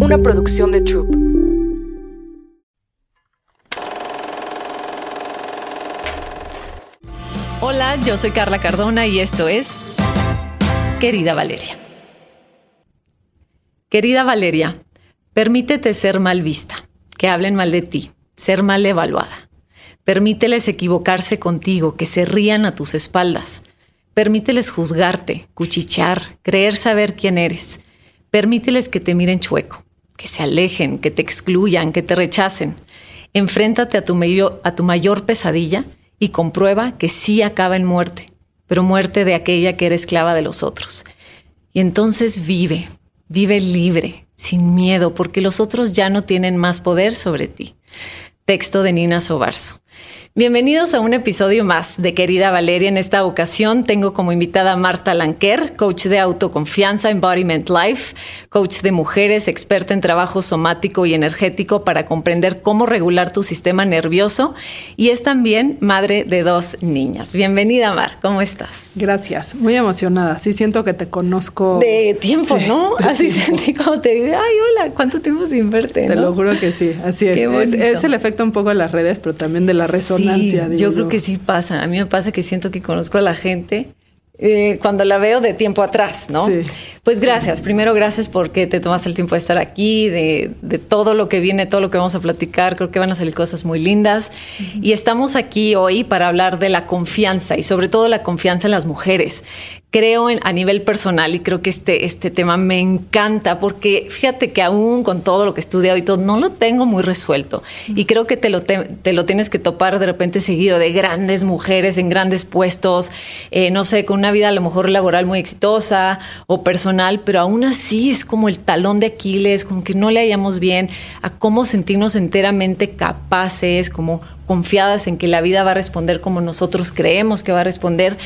una producción de Troop. Hola, yo soy Carla Cardona y esto es Querida Valeria. Querida Valeria, permítete ser mal vista, que hablen mal de ti, ser mal evaluada. Permíteles equivocarse contigo, que se rían a tus espaldas. Permíteles juzgarte, cuchichar, creer saber quién eres. Permíteles que te miren chueco, que se alejen, que te excluyan, que te rechacen. Enfréntate a tu, mayor, a tu mayor pesadilla y comprueba que sí acaba en muerte, pero muerte de aquella que era esclava de los otros. Y entonces vive, vive libre, sin miedo, porque los otros ya no tienen más poder sobre ti. Texto de Nina Sobarzo. Bienvenidos a un episodio más de Querida Valeria. En esta ocasión tengo como invitada a Marta Lanquer, coach de autoconfianza, Embodiment Life, coach de mujeres, experta en trabajo somático y energético para comprender cómo regular tu sistema nervioso y es también madre de dos niñas. Bienvenida, Mar. ¿Cómo estás? Gracias. Muy emocionada. Sí siento que te conozco. De tiempo, ¿no? Así sentí como te digo, ay, hola, ¿cuánto tiempo sin verte? Te lo juro que sí. Así es. Es, es, el efecto un poco de las redes, pero también de la resonancia yo creo que sí pasa. A mí me pasa que siento que conozco a la gente eh, cuando la veo de tiempo atrás, ¿no? Sí. Pues gracias. Primero, gracias porque te tomaste el tiempo de estar aquí, de, todo lo que viene, todo lo que vamos a platicar. Creo que van a salir cosas muy lindas. Y estamos aquí hoy para hablar de la confianza y sobre todo la confianza en las mujeres. Creo en, a nivel personal y creo que este, este tema me encanta porque fíjate que aún con todo lo que he estudiado y todo, no lo tengo muy resuelto. Y creo que te lo, te, lo tienes que topar de repente seguido de grandes mujeres en grandes puestos, eh, no sé, con una vida a lo mejor laboral muy exitosa o personal pero aún así es como el talón de Aquiles, como que no le hallamos bien a cómo sentirnos enteramente capaces, como confiadas en que la vida va a responder como nosotros creemos que va a responder.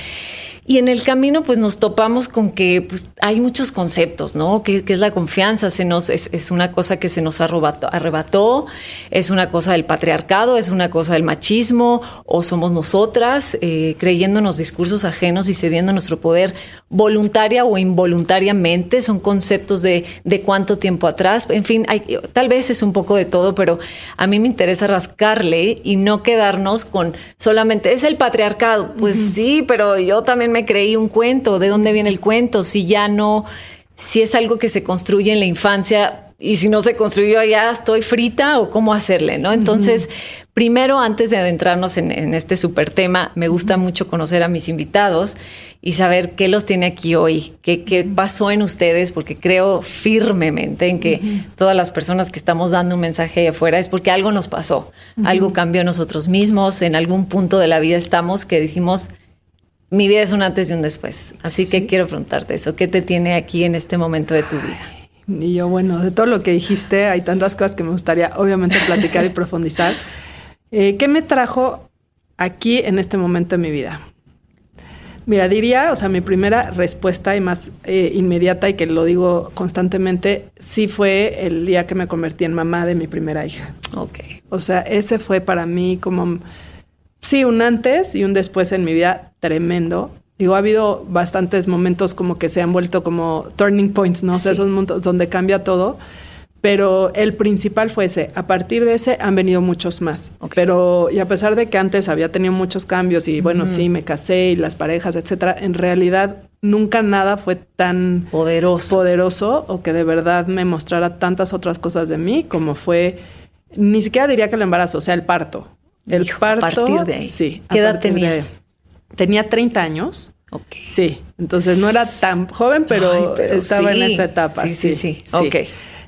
Y en el camino, pues nos topamos con que pues, hay muchos conceptos, ¿no? Que, es la confianza, se nos, es, una cosa que se nos arrebató, arrebató, es una cosa del patriarcado, es una cosa del machismo, o somos nosotras eh, creyéndonos discursos ajenos y cediendo nuestro poder voluntaria o involuntariamente, son conceptos de, de cuánto tiempo atrás, en fin, hay, tal vez es un poco de todo, pero a mí me interesa rascarle y no quedarnos con solamente es el patriarcado. Pues sí, pero yo también me creí un cuento, ¿de dónde viene el cuento? Si ya no, si es algo que se construye en la infancia y si no se construyó ya estoy frita o cómo hacerle, ¿no? Entonces, primero, antes de adentrarnos en, este súper tema, me gusta mucho conocer a mis invitados y saber qué los tiene aquí hoy, qué, qué pasó en ustedes, porque creo firmemente en que todas las personas que estamos dando un mensaje ahí afuera es porque algo nos pasó, algo cambió en nosotros mismos, en algún punto de la vida estamos que dijimos, mi vida es un antes y un después. Así que quiero preguntarte eso. ¿Qué te tiene aquí en este momento de tu vida? Y yo, bueno, de todo lo que dijiste, hay tantas cosas que me gustaría obviamente platicar y profundizar. Eh, ¿Qué me trajo aquí en este momento de mi vida? Mira, diría, o sea, mi primera respuesta y más eh, inmediata y que lo digo constantemente, sí fue el día que me convertí en mamá de mi primera hija. Ok. O sea, ese fue para mí como sí, un antes y un después en mi vida tremendo. Digo, ha habido bastantes momentos como que se han vuelto como turning points, ¿no? O sea, esos momentos donde cambia todo. Pero el principal fue ese. A partir de ese han venido muchos más. Pero, y a pesar de que antes había tenido muchos cambios y bueno, sí, me casé y las parejas, etcétera, en realidad nunca nada fue tan poderoso. poderoso o que de verdad me mostrara tantas otras cosas de mí como fue, ni siquiera diría que el embarazo, o sea, el parto. El parto. A partir de ahí. Sí. ¿Qué edad tenías? Tenía 30 años. Ok. Sí. Entonces no era tan joven, pero, estaba en esa etapa. Sí, sí, sí. Ok.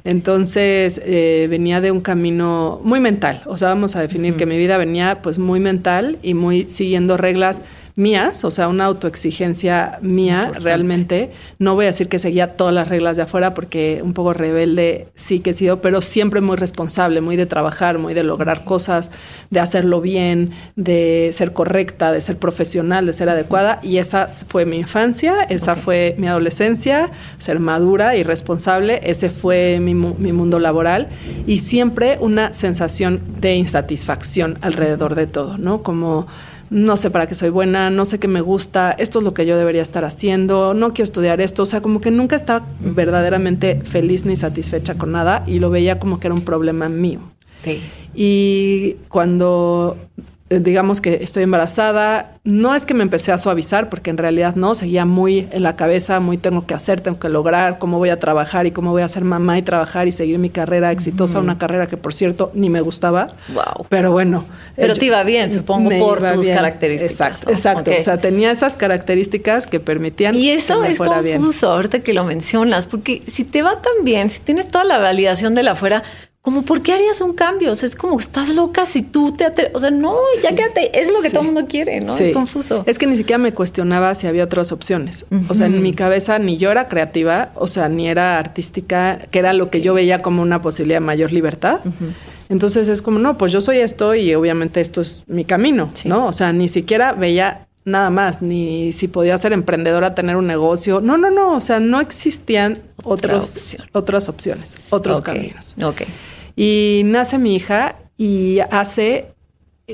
Entonces eh, venía de un camino muy mental. O sea, vamos a definir que mi vida venía pues muy mental y muy siguiendo reglas mías, o sea, una autoexigencia mía realmente. No voy a decir que seguía todas las reglas de afuera porque un poco rebelde sí que he sido, pero siempre muy responsable, muy de trabajar, muy de lograr cosas, de hacerlo bien, de ser correcta, de ser profesional, de ser adecuada. Y esa fue mi infancia, esa fue mi adolescencia, ser madura y responsable, ese fue mi, mi mundo laboral y siempre una sensación de insatisfacción alrededor de todo, ¿no? Como no sé para qué soy buena, no sé qué me gusta, esto es lo que yo debería estar haciendo, no quiero estudiar esto, o sea, como que nunca estaba verdaderamente feliz ni satisfecha con nada y lo veía como que era un problema mío. Y cuando digamos que estoy embarazada, no es que me empecé a suavizar, porque en realidad no, seguía muy en la cabeza, muy tengo que hacer, tengo que lograr, cómo voy a trabajar y cómo voy a ser mamá y trabajar y seguir mi carrera exitosa, una carrera que por cierto ni me gustaba. Wow. Pero bueno. Pero te iba bien, supongo, por tus características. Exacto, exacto. O sea, tenía esas características que permitían. Y eso es confuso ahorita que lo mencionas, porque si te va tan bien, si tienes toda la validación de la afuera, como, ¿por qué harías un cambio? O sea, es como, estás loca si tú te atreves. O sea, no, ya quédate. Es lo que todo el mundo quiere, ¿no? Es confuso. Es que ni siquiera me cuestionaba si había otras opciones. O sea, en mi cabeza ni yo era creativa, o sea, ni era artística, que era lo que yo veía como una posibilidad de mayor libertad. Entonces es como, no, pues yo soy esto y obviamente esto es mi camino, ¿no? O sea, ni siquiera veía nada más, ni si podía ser emprendedora, tener un negocio. No, no, no. O sea, no existían otros, otras opciones, otros caminos. Ok. Y nace mi hija y hace,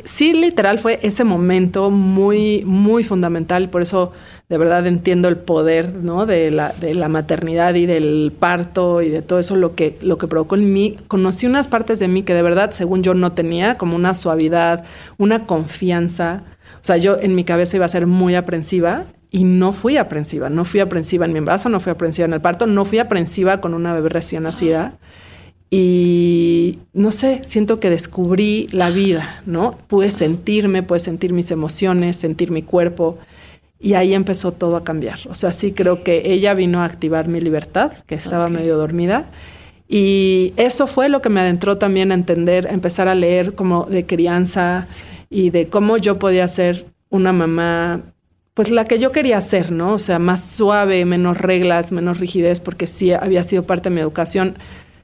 sí, literal fue ese momento muy, muy fundamental. Por eso de verdad entiendo el poder ¿no? de, la, de la maternidad y del parto y de todo eso, lo que, lo que provocó en mí. Conocí unas partes de mí que de verdad, según yo, no tenía, como una suavidad, una confianza. O sea, yo en mi cabeza iba a ser muy aprensiva y no fui aprensiva. No fui aprensiva en mi embarazo, no fui aprensiva en el parto, no fui aprensiva con una bebé recién nacida. Y no sé, siento que descubrí la vida, ¿no? Pude sentirme, pude sentir mis emociones, sentir mi cuerpo. Y ahí empezó todo a cambiar. O sea, sí creo que ella vino a activar mi libertad, que estaba medio dormida. Y eso fue lo que me adentró también a entender, a empezar a leer como de crianza y de cómo yo podía ser una mamá, pues la que yo quería ser, ¿no? O sea, más suave, menos reglas, menos rigidez, porque sí había sido parte de mi educación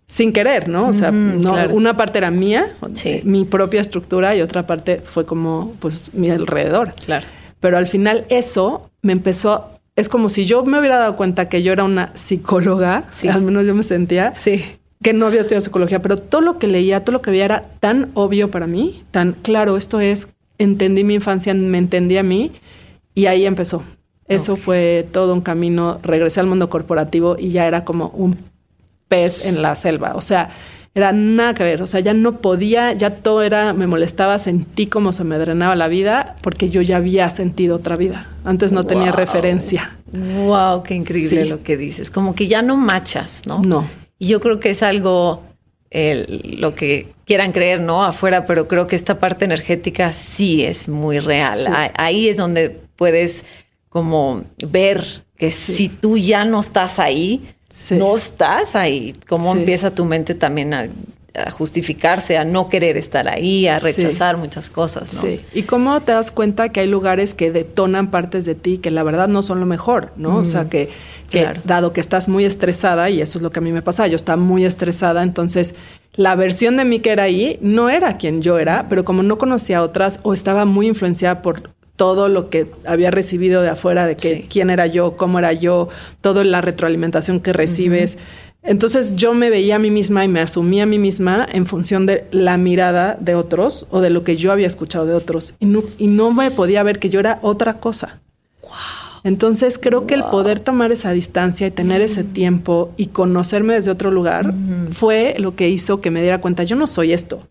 sin querer, ¿no? O sea, una parte era mía, mi propia estructura, y otra parte fue como, pues, mi alrededor. Claro. Pero al final eso me empezó, es como si yo me hubiera dado cuenta que yo era una psicóloga, al menos yo me sentía, que no había estudiado psicología, pero todo lo que leía, todo lo que veía era tan obvio para mí, tan claro, esto es, entendí mi infancia, me entendí a mí, y ahí empezó. Eso fue todo un camino, regresé al mundo corporativo y ya era como un pez en la selva. O sea, era nada que ver. O sea, ya no podía, ya todo era, me molestaba, sentí cómo se me drenaba la vida porque yo ya había sentido otra vida. Antes no tenía referencia. Wow, qué increíble lo que dices. Como que ya no machas, ¿no? No. Y yo creo que es algo, lo que quieran creer, ¿no? Afuera, pero creo que esta parte energética sí es muy real. Ahí es donde puedes como ver que si tú ya no estás ahí, no estás ahí. ¿Cómo empieza tu mente también a, justificarse, a no querer estar ahí, a rechazar muchas cosas? ¿no? Sí. Y cómo te das cuenta que hay lugares que detonan partes de ti que la verdad no son lo mejor, ¿no? O sea, que, dado que estás muy estresada, y eso es lo que a mí me pasa, yo estaba muy estresada, entonces la versión de mí que era ahí no era quien yo era, pero como no conocía a otras o estaba muy influenciada por todo lo que había recibido de afuera, de que quién era yo, cómo era yo, toda la retroalimentación que recibes. Entonces yo me veía a mí misma y me asumía a mí misma en función de la mirada de otros o de lo que yo había escuchado de otros. Y no, y no me podía ver que yo era otra cosa. Entonces creo que el poder tomar esa distancia y tener ese tiempo y conocerme desde otro lugar fue lo que hizo que me diera cuenta, yo no soy esto.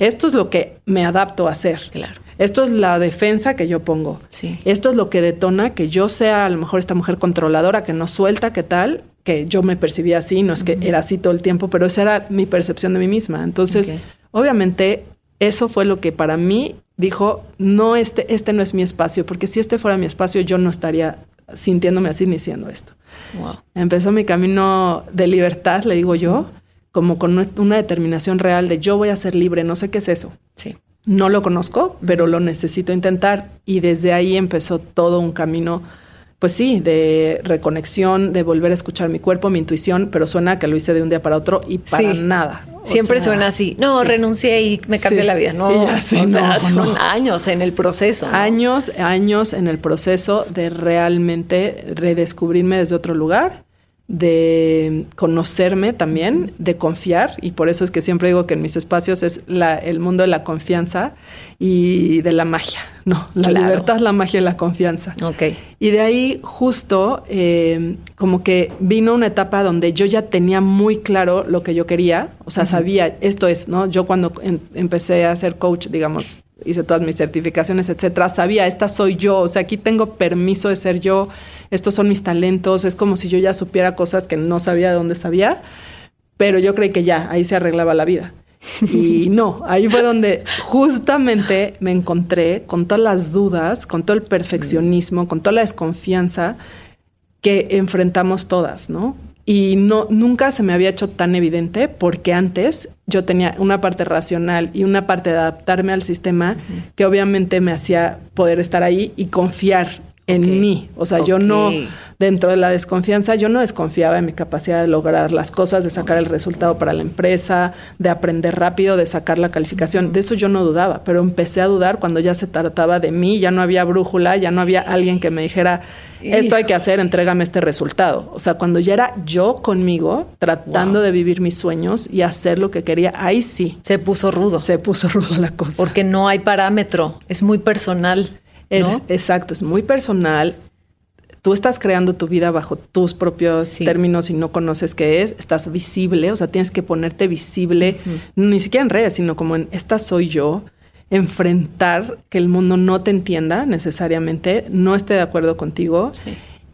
Esto es lo que me adapto a hacer. Claro. Esto es la defensa que yo pongo. Sí. Esto es lo que detona que yo sea a lo mejor esta mujer controladora que no suelta, que tal, que yo me percibía así, no es que era así todo el tiempo, pero esa era mi percepción de mí misma. Entonces, obviamente, eso fue lo que para mí dijo, no, este, este no es mi espacio, porque si este fuera mi espacio, yo no estaría sintiéndome así ni siendo esto. Wow. Empezó mi camino de libertad, le digo yo, como con una determinación real de yo voy a ser libre, no sé qué es eso. Sí. No lo conozco, pero lo necesito intentar. Y desde ahí empezó todo un camino, pues sí, de reconexión, de volver a escuchar mi cuerpo, mi intuición, pero suena que lo hice de un día para otro y para nada. Siempre suena así. No, renuncié y me cambió la vida. No, o sea, son años en el proceso. Años, años en el proceso de realmente redescubrirme desde otro lugar de conocerme también, de confiar, y por eso es que siempre digo que en mis espacios es la, el mundo de la confianza y de la magia, ¿no? La libertad, la magia y la confianza. Ok. Y de ahí justo eh, como que vino una etapa donde yo ya tenía muy claro lo que yo quería, o sea, sabía, esto es, ¿no? Yo cuando em, empecé a ser coach, digamos, hice todas mis certificaciones, etcétera, sabía, esta soy yo, o sea, aquí tengo permiso de ser yo, estos son mis talentos, es como si yo ya supiera cosas que no sabía de dónde sabía, pero yo creí que ya, ahí se arreglaba la vida. Y no, ahí fue donde justamente me encontré con todas las dudas, con todo el perfeccionismo, con toda la desconfianza que enfrentamos todas, ¿no? Y no, nunca se me había hecho tan evidente porque antes yo tenía una parte racional y una parte de adaptarme al sistema que obviamente me hacía poder estar ahí y confiar en mí. O sea, yo no, dentro de la desconfianza, yo no desconfiaba en mi capacidad de lograr las cosas, de sacar el resultado para la empresa, de aprender rápido, de sacar la calificación. De eso yo no dudaba, pero empecé a dudar cuando ya se trataba de mí, ya no había brújula, ya no había alguien que me dijera, esto hay que hacer, entrégame este resultado. O sea, cuando ya era yo conmigo, tratando de vivir mis sueños y hacer lo que quería, ahí sí. Se puso rudo. Se puso rudo la cosa. Porque no hay parámetro, es muy personal exacto, es muy personal. Tú estás creando tu vida bajo tus propios términos y no conoces qué es. Estás visible, o sea, tienes que ponerte visible, ni siquiera en redes, sino como en esta soy yo. Enfrentar que el mundo no te entienda necesariamente, no esté de acuerdo contigo.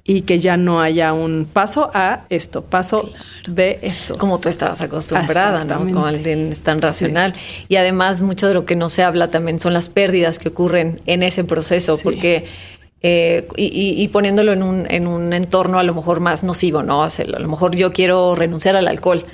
Y que ya no haya un paso a esto, paso de esto. Como tú estabas acostumbrada, ¿no? Como alguien tan racional. Y además, mucho de lo que no se habla también son las pérdidas que ocurren en ese proceso, porque. Eh, y, poniéndolo en un, en un entorno a lo mejor más nocivo, ¿no? A lo mejor yo quiero renunciar al alcohol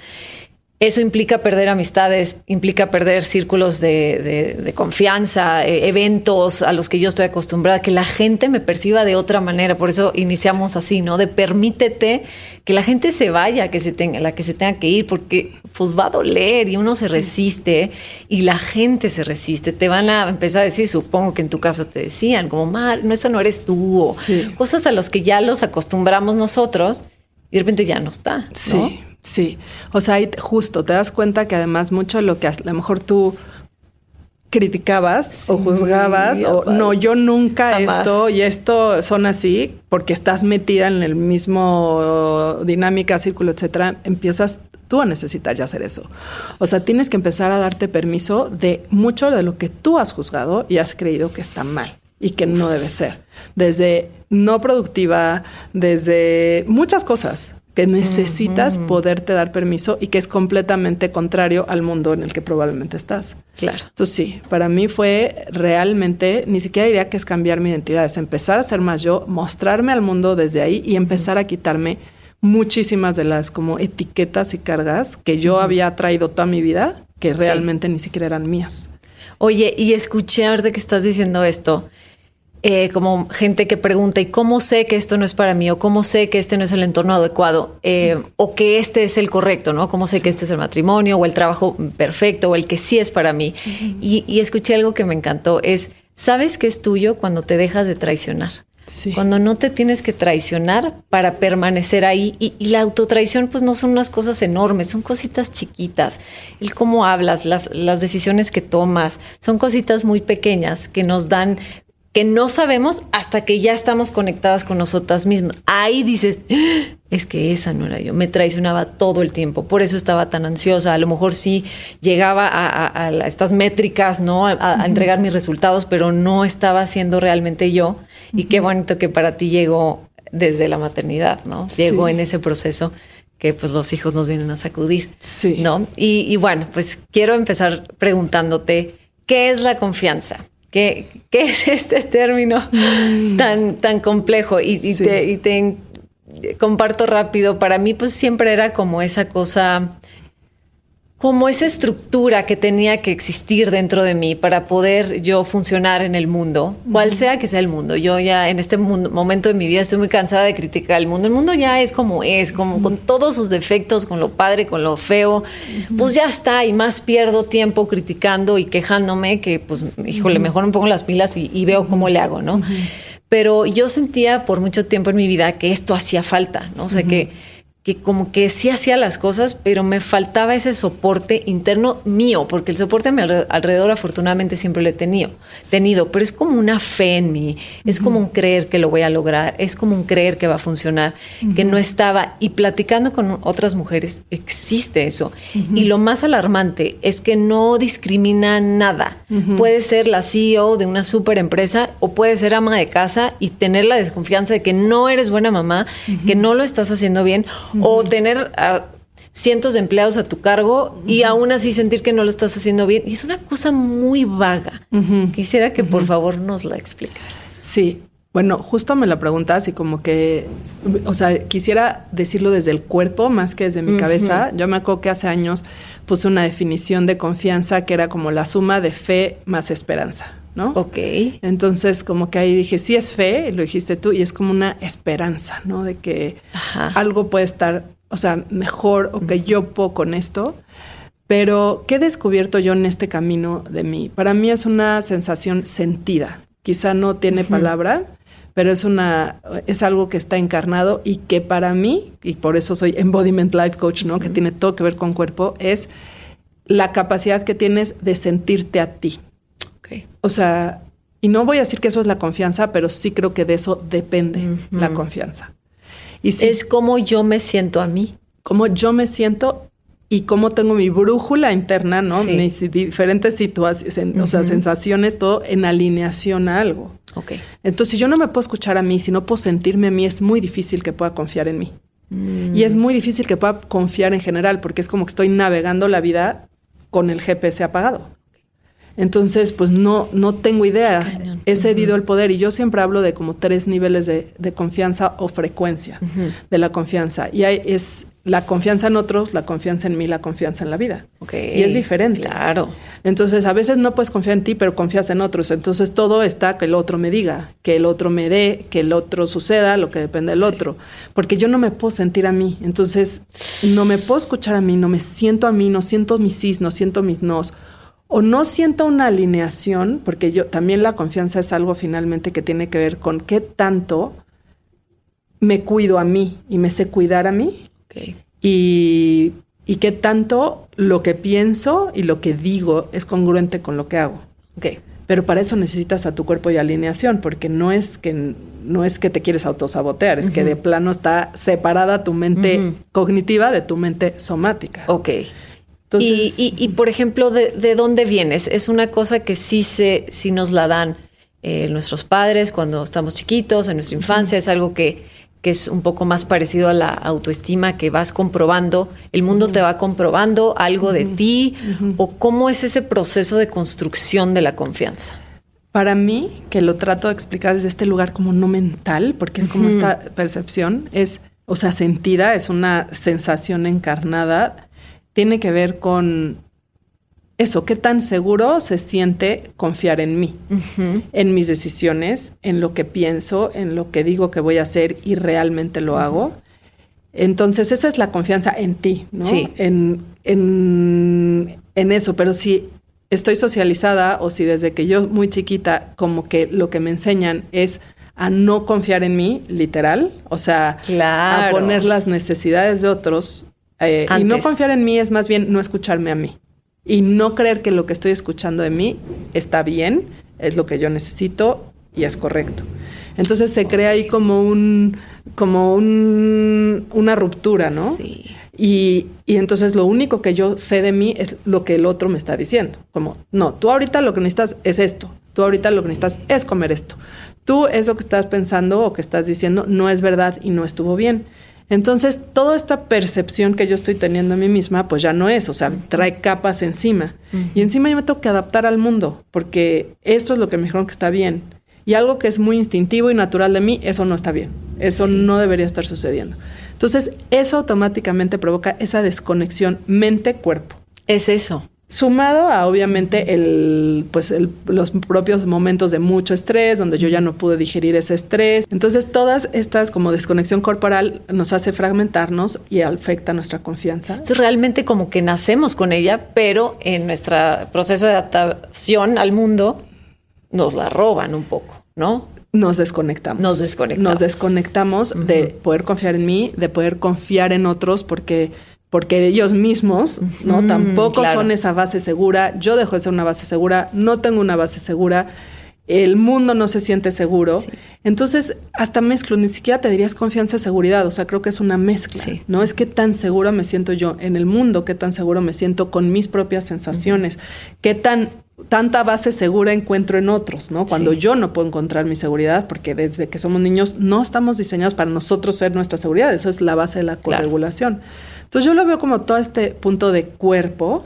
eso implica perder amistades, implica perder círculos de, confianza, eh, eventos a los que yo estoy acostumbrada, que la gente me perciba de otra manera. Por eso iniciamos así, ¿no? De permítete que la gente se vaya, que se tenga, la que se tenga que ir, porque pues va a doler y uno se resiste y la gente se resiste. Te van a empezar a decir, supongo que en tu caso te decían, como, Mar, no, esa no eres tú, o cosas a las que ya los acostumbramos nosotros y de repente ya no está. ¿no? Sí. Sí, o sea, justo te das cuenta que además mucho de lo que a lo mejor tú criticabas o juzgabas o no, yo nunca esto y esto son así porque estás metida en el mismo dinámica, círculo, etcétera, empiezas tú a necesitar ya hacer eso. O sea, tienes que empezar a darte permiso de mucho de lo que tú has juzgado y has creído que está mal y que no debe ser. Desde no productiva, desde muchas cosas que necesitas poderte dar permiso y que es completamente contrario al mundo en el que probablemente estás. Claro. Entonces sí, para mí fue realmente, ni siquiera diría que es cambiar mi identidad, es empezar a ser más yo, mostrarme al mundo desde ahí y empezar a quitarme muchísimas de las como etiquetas y cargas que yo había traído toda mi vida, que realmente ni siquiera eran mías. Oye, y escuché ahorita que estás diciendo esto, eh, como gente que pregunta, ¿y cómo sé que esto no es para mí? ¿O cómo sé que este no es el entorno adecuado? Eh, ¿O que este es el correcto? ¿no? ¿Cómo sé que este es el matrimonio o el trabajo perfecto o el que sí es para mí? y, escuché algo que me encantó, es, ¿sabes que es tuyo cuando te dejas de traicionar? Cuando no te tienes que traicionar para permanecer ahí. Y, y, la autotraición, pues no son unas cosas enormes, son cositas chiquitas. El cómo hablas, las, las decisiones que tomas, son cositas muy pequeñas que nos dan que no sabemos hasta que ya estamos conectadas con nosotras mismas. Ahí dices, ah, es que esa no era yo, me traicionaba todo el tiempo, por eso estaba tan ansiosa, a lo mejor sí llegaba a, estas métricas, ¿no? A, entregar mis resultados, pero no estaba siendo realmente yo. Y qué bonito que para ti llegó desde la maternidad, ¿no? Llegó en ese proceso que pues los hijos nos vienen a sacudir, sí. ¿no? Y, y bueno, pues quiero empezar preguntándote, ¿qué es la confianza? ¿Qué, es este término mm. tan, tan complejo? Y, te, comparto rápido, para mí pues siempre era como esa cosa, como esa estructura que tenía que existir dentro de mí para poder yo funcionar en el mundo, cual sea que sea el mundo. Yo ya en este momento de mi vida estoy muy cansada de criticar el mundo. El mundo ya es como es, como con todos sus defectos, con lo padre, con lo feo. Pues ya está y más pierdo tiempo criticando y quejándome que pues, híjole, mejor me pongo las pilas y, veo cómo le hago, ¿no? Pero yo sentía por mucho tiempo en mi vida que esto hacía falta, ¿no? O sea, que que como que sí hacía las cosas, pero me faltaba ese soporte interno mío, porque el soporte a mi alrededor afortunadamente siempre lo he tenido, tenido, pero es como una fe en mí, es como un creer que lo voy a lograr, es como un creer que va a funcionar, que no estaba. Y platicando con otras mujeres, existe eso. Y lo más alarmante es que no discrimina nada. Puede ser la CEO de una super empresa o puede ser ama de casa y tener la desconfianza de que no eres buena mamá, que no lo estás haciendo bien o tener a cientos de empleados a tu cargo y aún así sentir que no lo estás haciendo bien. Y es una cosa muy vaga. Quisiera que por favor nos la explicaras. Sí. Bueno, justo me la preguntas y como que, o sea, quisiera decirlo desde el cuerpo más que desde mi cabeza. Yo me acuerdo que hace años puse una definición de confianza que era como la suma de fe más esperanza. ¿No? Ok. Entonces, como que ahí dije, sí es fe, lo dijiste tú, y es como una esperanza, ¿no? De que algo puede estar, o sea, mejor o que yo puedo con esto. Pero, ¿qué he descubierto yo en este camino de mí? Para mí es una sensación sentida. Quizá no tiene palabra, pero es una, es algo que está encarnado y que para mí, y por eso soy Embodiment Life Coach, ¿no? Que tiene todo que ver con cuerpo, es la capacidad que tienes de sentirte a ti. O sea, y no voy a decir que eso es la confianza, pero sí creo que de eso depende la confianza. Y es como yo me siento a mí. Cómo yo me siento y cómo tengo mi brújula interna, ¿no? Mis diferentes situaciones, o sea, sensaciones, todo en alineación a algo. Ok. Entonces, si yo no me puedo escuchar a mí, si no puedo sentirme a mí, es muy difícil que pueda confiar en mí. Mm. Y es muy difícil que pueda confiar en general, porque es como que estoy navegando la vida con el GPS apagado. Entonces, pues no, no tengo idea. He cedido el poder y yo siempre hablo de como tres niveles de, confianza o frecuencia de la confianza. Y hay, es la confianza en otros, la confianza en mí, la confianza en la vida. y es diferente. Claro. Entonces, a veces no puedes confiar en ti, pero confías en otros. Entonces, todo está que el otro me diga, que el otro me dé, que el otro suceda, lo que depende del otro. Porque yo no me puedo sentir a mí. Entonces, no me puedo escuchar a mí, no me siento a mí, no siento mis sí, no siento mis nos o no siento una alineación, porque yo también la confianza es algo finalmente que tiene que ver con qué tanto me cuido a mí y me sé cuidar a mí. Y, y qué tanto lo que pienso y lo que digo es congruente con lo que hago. Pero para eso necesitas a tu cuerpo y alineación, porque no es que no es que te quieres autosabotear, es que de plano está separada tu mente cognitiva de tu mente somática. Ok y, por ejemplo, de, dónde vienes? Es una cosa que sí, se, sí nos la dan eh, nuestros padres cuando estamos chiquitos, en nuestra infancia, es algo que, que, es un poco más parecido a la autoestima, que vas comprobando, el mundo te va comprobando algo de ti, o cómo es ese proceso de construcción de la confianza. Para mí, que lo trato de explicar desde este lugar como no mental, porque es como esta percepción, es, o sea, sentida, es una sensación encarnada tiene que ver con eso, qué tan seguro se siente confiar en mí, en mis decisiones, en lo que pienso, en lo que digo que voy a hacer y realmente lo hago. Entonces, esa es la confianza en ti, ¿no? Sí. En, en, en eso, pero si estoy socializada o si desde que yo muy chiquita como que lo que me enseñan es a no confiar en mí, literal, o sea, a poner las necesidades de otros eh, y no confiar en mí es más bien no escucharme a mí. Y no creer que lo que estoy escuchando de mí está bien, es lo que yo necesito y es correcto. Entonces se crea ahí como un, como un, una ruptura, ¿no? Sí. Y, y, entonces lo único que yo sé de mí es lo que el otro me está diciendo. Como, no, tú ahorita lo que necesitas es esto. Tú ahorita lo que necesitas es comer esto. Tú eso que estás pensando o que estás diciendo no es verdad y no estuvo bien. Entonces, toda esta percepción que yo estoy teniendo a mí misma, pues ya no es, o sea, trae capas encima. Y encima yo me tengo que adaptar al mundo, porque esto es lo que me dijeron que está bien. Y algo que es muy instintivo y natural de mí, eso no está bien. Eso no debería estar sucediendo. Entonces, eso automáticamente provoca esa desconexión mente-cuerpo. Es eso. Sumado a obviamente el, pues los propios momentos de mucho estrés, donde yo ya no pude digerir ese estrés. Entonces, todas estas como desconexión corporal nos hace fragmentarnos y afecta nuestra confianza. Es realmente como que nacemos con ella, pero en nuestro proceso de adaptación al mundo nos la roban un poco, ¿no? nos desconectamos. Nos desconectamos. Nos desconectamos de poder confiar en mí, de poder confiar en otros, porque, porque ellos mismos, ¿no? Tampoco son esa base segura. Yo dejo de ser una base segura, no tengo una base segura. El mundo no se siente seguro. Entonces, hasta mezclo, ni siquiera te dirías confianza y seguridad. O sea, creo que es una mezcla. No es que tan seguro me siento yo en el mundo, qué tan seguro me siento con mis propias sensaciones, qué tan tanta base segura encuentro en otros, ¿no? Cuando yo no puedo encontrar mi seguridad, porque desde que somos niños no estamos diseñados para nosotros ser nuestra seguridad, esa es la base de la corregulación. Entonces yo lo veo como todo este punto de cuerpo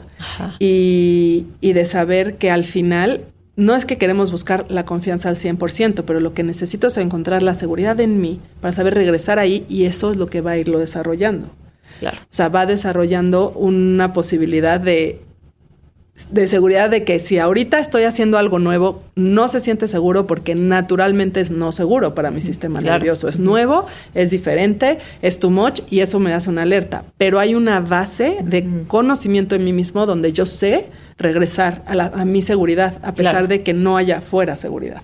y, y, de saber que al final no es que queremos buscar la confianza al 100%, pero lo que necesito es encontrar la seguridad en mí para saber regresar ahí y eso es lo que va a irlo desarrollando. Claro. O sea, va desarrollando una posibilidad de de seguridad de que si ahorita estoy haciendo algo nuevo, no se siente seguro porque naturalmente es no seguro para mi sistema nervioso. Es nuevo, es diferente, es too much y eso me hace una alerta. Pero hay una base de conocimiento en mí mismo donde yo sé regresar a, mi seguridad, a pesar de que no haya fuera seguridad.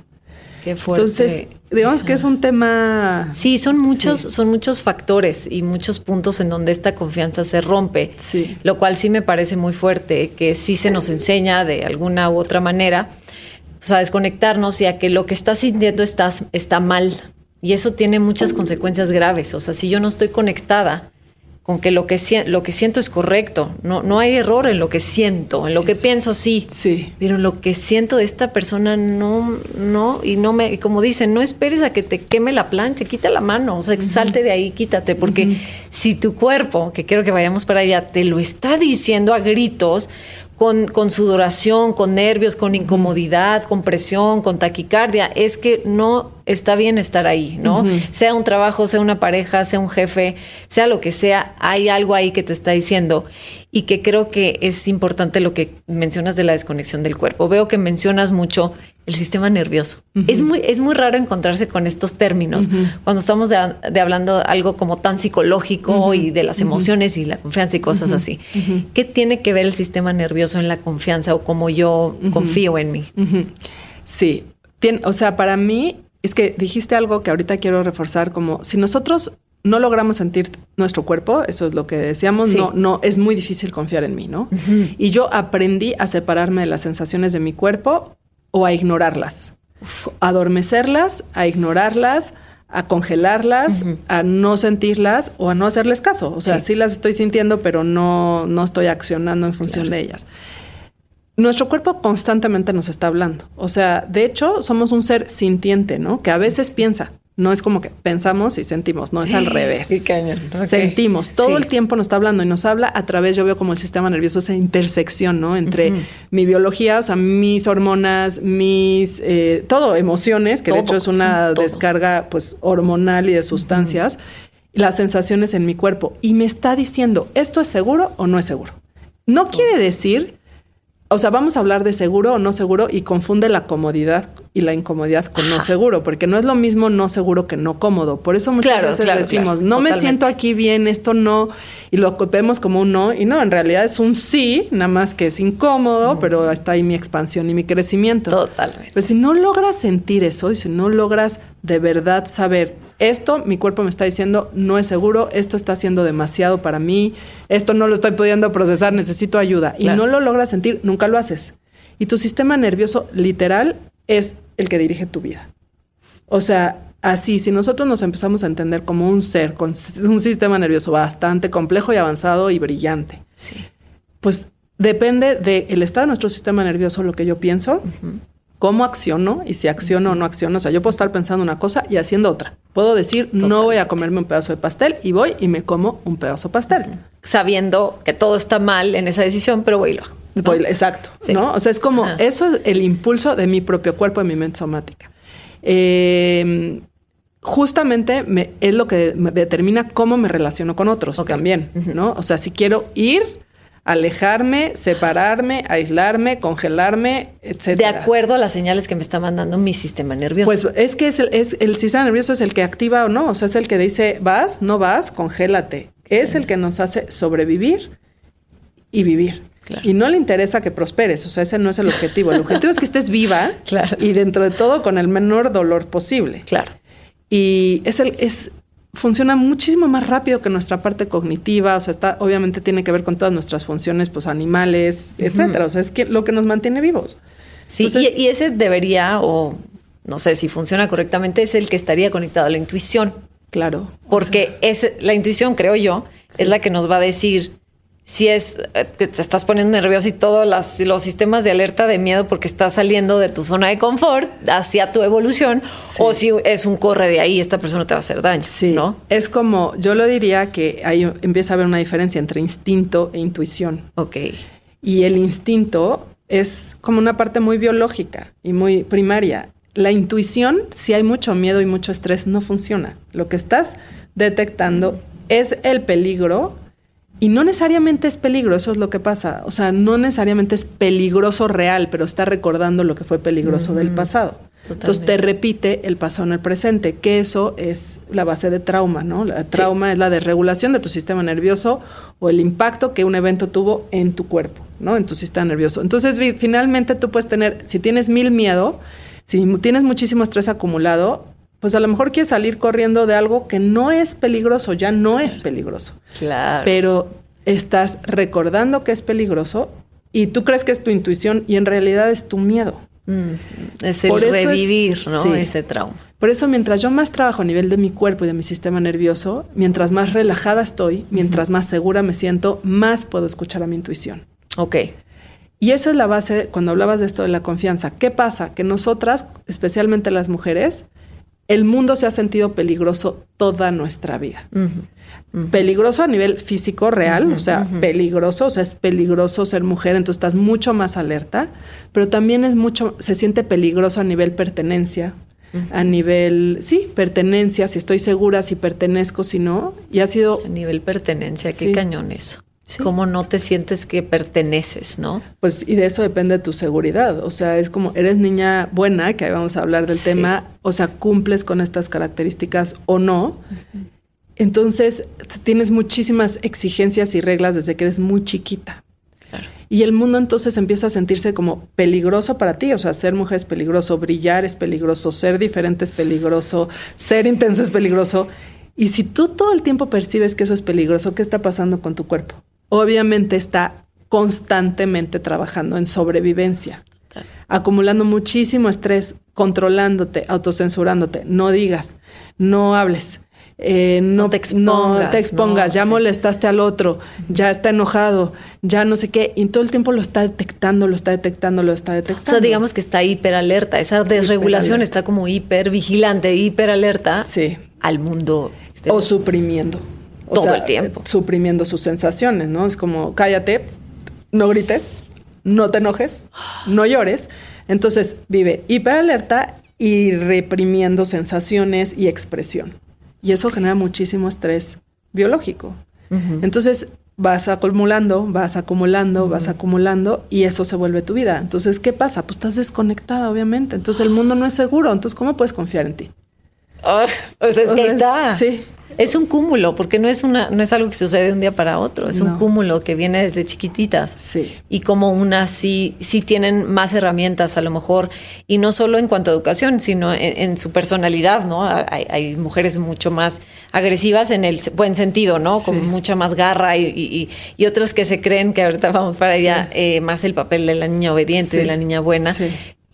Qué fuerte. Entonces, digamos que es un tema. Sí, son muchos, son muchos factores y muchos puntos en donde esta confianza se rompe. Sí. Lo cual sí me parece muy fuerte, que sí se nos enseña de alguna u otra manera pues, a desconectarnos y a que lo que estás sintiendo está, está mal. Y eso tiene muchas consecuencias graves. O sea, si yo no estoy conectada con que lo que, lo que siento es correcto. No, no hay error en lo que siento, en lo que pienso sí. Sí. Pero lo que siento de esta persona no, no, y no me, como dicen, no esperes a que te queme la plancha, quita la mano, o sea, salte de ahí, quítate, porque si tu cuerpo, que quiero que vayamos para allá, te lo está diciendo a gritos, con, con, sudoración, con nervios, con incomodidad, con presión, con taquicardia, es que no está bien estar ahí, ¿no? Sea un trabajo, sea una pareja, sea un jefe, sea lo que sea, hay algo ahí que te está diciendo y que creo que es importante lo que mencionas de la desconexión del cuerpo. Veo que mencionas mucho el sistema nervioso. es, muy, es muy raro encontrarse con estos términos cuando estamos de, hablando algo como tan psicológico y de las emociones y la confianza y cosas así. ¿Qué tiene que ver el sistema nervioso en la confianza o cómo yo confío en mí? Sí, o sea, para mí es que dijiste algo que ahorita quiero reforzar como si nosotros no logramos sentir nuestro cuerpo, eso es lo que decíamos, no, no, es muy difícil confiar en mí, ¿no? Y yo aprendí a separarme de las sensaciones de mi cuerpo o a ignorarlas, a adormecerlas, a ignorarlas, a congelarlas, a no sentirlas o a no hacerles caso. O sea, sí, las estoy sintiendo, pero no, no estoy accionando en función de ellas. Nuestro cuerpo constantemente nos está hablando. O sea, de hecho, somos un ser sintiente, ¿no? Que a veces piensa, no es como que pensamos y sentimos, no es al revés. Sentimos, todo el tiempo nos está hablando y nos habla a través, yo veo como el sistema nervioso, esa intersección, ¿no? Entre mi biología, o sea, mis hormonas, mis, eh, todo, emociones, que de hecho es una descarga pues hormonal y de sustancias, las sensaciones en mi cuerpo. Y me está diciendo, ¿esto es seguro o no es seguro? No quiere decir o sea, vamos a hablar de seguro o no seguro y confunde la comodidad y la incomodidad con no seguro, porque no es lo mismo no seguro que no cómodo. Por eso muchas veces decimos, no me siento aquí bien, esto no, y lo vemos como un no, y no, en realidad es un sí, nada más que es incómodo, pero está ahí mi expansión y mi crecimiento. Totalmente. Pues si no logras sentir eso y si no logras de verdad saber, esto mi cuerpo me está diciendo no es seguro, esto está siendo demasiado para mí, esto no lo estoy pudiendo procesar, necesito ayuda. Y no lo logras sentir, nunca lo haces. Y tu sistema nervioso literal es el que dirige tu vida. O sea, así, si nosotros nos empezamos a entender como un ser con un sistema nervioso bastante complejo y avanzado y brillante, sí. pues depende del estado de nuestro sistema nervioso, lo que yo pienso, cómo acciono y si acciono o no acciono. O sea, yo puedo estar pensando una cosa y haciendo otra. Puedo decir, no voy a comerme un pedazo de pastel y voy y me como un pedazo de pastel. Sabiendo que todo está mal en esa decisión, pero voy y lo hago. exacto, ¿no? O sea, es como, eso es el impulso de mi propio cuerpo, de mi mente somática. Em, justamente me, es lo que determina cómo me relaciono con otros también, ¿no? O sea, si quiero ir alejarme, separarme, aislarme, congelarme, etc. De acuerdo a las señales que me está mandando mi sistema nervioso. Pues es que es el, es el sistema nervioso es el que activa o no, o sea, es el que dice vas, no vas, congélate. Es el que nos hace sobrevivir y vivir. Y no le interesa que prosperes, o sea, ese no es el objetivo. El objetivo es que estés viva y dentro de todo con el menor dolor posible. Claro. Y es el, es, funciona muchísimo más rápido que nuestra parte cognitiva, o sea, está, obviamente tiene que ver con todas nuestras funciones, pues animales, etcétera. O sea, es que, lo que nos mantiene vivos. Sí, y, ese debería, o no sé si funciona correctamente, es el que estaría conectado a la intuición. Claro. Porque es, la intuición, creo yo, es la que nos va a decir si es eh, que te estás poniendo nervioso y todos los sistemas de alerta de miedo porque estás saliendo de tu zona de confort hacia tu evolución o si es un corre de ahí esta persona te va a hacer daño, sí. ¿no? Es como yo lo diría que ahí empieza a haber una diferencia entre instinto e intuición. Ok. Y el instinto es como una parte muy biológica y muy primaria. La intuición, si hay mucho miedo y mucho estrés, no funciona. Lo que estás detectando es el peligro y no necesariamente es peligroso, es lo que pasa. O sea, no necesariamente es peligroso real, pero está recordando lo que fue peligroso del pasado. Entonces te repite el pasado en el presente, que eso es la base de trauma, ¿no? La trauma es la desregulación de tu sistema nervioso o el impacto que un evento tuvo en tu cuerpo, ¿no? En tu sistema nervioso. Entonces, finalmente tú puedes tener, si tienes mil miedo, si tienes muchísimo estrés acumulado, pues a lo mejor quieres salir corriendo de algo que no es peligroso, ya no es peligroso. Claro. Pero estás recordando que es peligroso y tú crees que es tu intuición y en realidad es tu miedo. Mm, es el revivir, ¿no? Ese trauma. Por eso, mientras yo más trabajo a nivel de mi cuerpo y de mi sistema nervioso, mientras más relajada estoy, mientras más segura me siento, más puedo escuchar a mi intuición. Ok. Y esa es la base cuando hablabas de esto de la confianza. ¿Qué pasa? Que nosotras, especialmente las mujeres, el mundo se ha sentido peligroso toda nuestra vida. Peligroso a nivel físico real, o sea, peligroso, o sea, es peligroso ser mujer, entonces estás mucho más alerta, pero también es mucho, se siente peligroso a nivel pertenencia, a nivel, sí, pertenencia, si estoy segura, si pertenezco, si no, y ha sido... A nivel pertenencia, qué cañón eso. Cómo no te sientes que perteneces, ¿no? Pues y de eso depende tu seguridad. O sea, es como eres niña buena, que ahí vamos a hablar del tema, o sea, cumples con estas características o no. Entonces, tienes muchísimas exigencias y reglas desde que eres muy chiquita. Claro. Y el mundo entonces empieza a sentirse como peligroso para ti. O sea, ser mujer es peligroso, brillar es peligroso, ser diferente es peligroso, ser intensa es peligroso. Y si tú todo el tiempo percibes que eso es peligroso, ¿qué está pasando con tu cuerpo? Obviamente está constantemente trabajando en sobrevivencia, acumulando muchísimo estrés, controlándote, autocensurándote. No digas, no hables. Eh, no, te expongas, ya molestaste al otro, ya está enojado, ya no sé qué, y todo el tiempo lo está detectando, lo está detectando, lo está detectando. O sea, digamos que está hiperalerta, esa desregulación está como hipervigilante, hiperalerta sí. al mundo. O suprimiendo todo el tiempo. Suprimiendo sus sensaciones, ¿no? Es como, cállate, no grites, no te enojes, no llores. Entonces vive hiperalerta y reprimiendo sensaciones y expresión. Y eso genera muchísimo estrés biológico. Entonces vas acumulando, vas acumulando, vas acumulando y eso se vuelve tu vida. Entonces, ¿qué pasa? Pues estás desconectada, obviamente. Entonces el mundo no es seguro. Entonces, ¿cómo puedes confiar en ti? Oh, pues es que está. Sí. Es un cúmulo, porque no es una, no es algo que sucede de un día para otro, es un cúmulo que viene desde chiquititas. Sí. Y como unas sí, sí tienen más herramientas a lo mejor, y no solo en cuanto a educación, sino en, su personalidad, ¿no? Hay, mujeres mucho más agresivas en el buen sentido, ¿no? Con mucha más garra y, y, otras que se creen que ahorita vamos para allá, eh, más el papel de la niña obediente, de la niña buena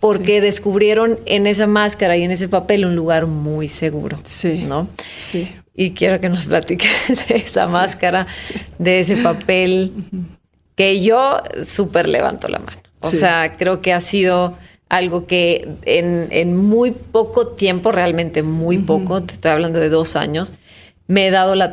porque descubrieron en esa máscara y en ese papel un lugar muy seguro. Sí. ¿No? Sí. Y quiero que nos platiques de esa máscara, de ese papel, que yo súper levanto la mano. O sea, creo que ha sido algo que en, muy poco tiempo, realmente muy poco, te estoy hablando de dos años, me he dado la,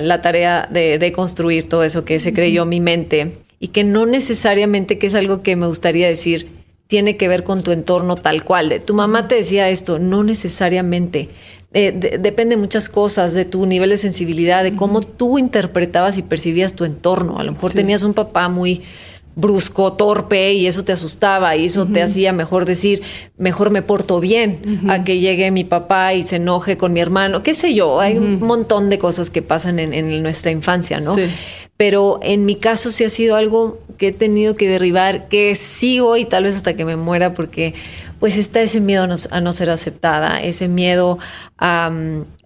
la tarea de, construir todo eso que se creyó mi mente y que no necesariamente que es algo que me gustaría decir tiene que ver con tu entorno tal cual. De, tu mamá te decía esto, no necesariamente. Eh, depende de muchas cosas, de tu nivel de sensibilidad, de cómo tú interpretabas y percibías tu entorno. A lo mejor tenías un papá muy brusco, torpe y eso te asustaba y eso te hacía mejor decir, mejor me porto bien a que llegue mi papá y se enoje con mi hermano, qué sé yo, hay un montón de cosas que pasan en, nuestra infancia, ¿no? Pero en mi caso sí ha sido algo que he tenido que derribar, que sigo y tal vez hasta que me muera, porque pues está ese miedo a no, ser aceptada, ese miedo a,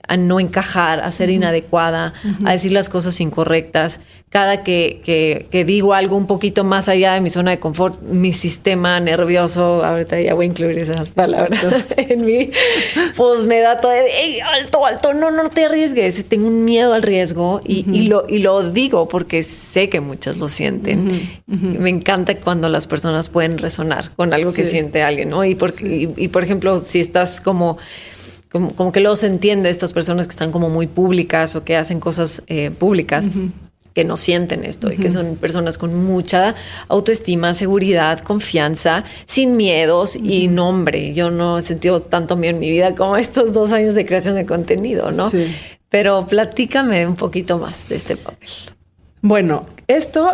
a no encajar, a ser inadecuada, a decir las cosas incorrectas. Cada que, que, digo algo un poquito más allá de mi zona de confort, mi sistema nervioso, ahorita ya voy a incluir esas palabras en mí, pues me da todo de, alto, alto, no, no te arriesgues. Tengo un miedo al riesgo y, y, lo, y lo digo porque sé que muchas lo sienten. Me encanta cuando las personas pueden resonar con algo que siente alguien, ¿no? Y, porque, y por ejemplo, si estás como como, que luego se entiende estas personas que están como muy públicas o que hacen cosas eh, públicas. que no sienten esto y que son personas con mucha autoestima, seguridad, confianza, sin miedos y nombre. Yo no he sentido tanto miedo en mi vida como estos dos años de creación de contenido, ¿no? Pero platícame un poquito más de este papel. Bueno, esto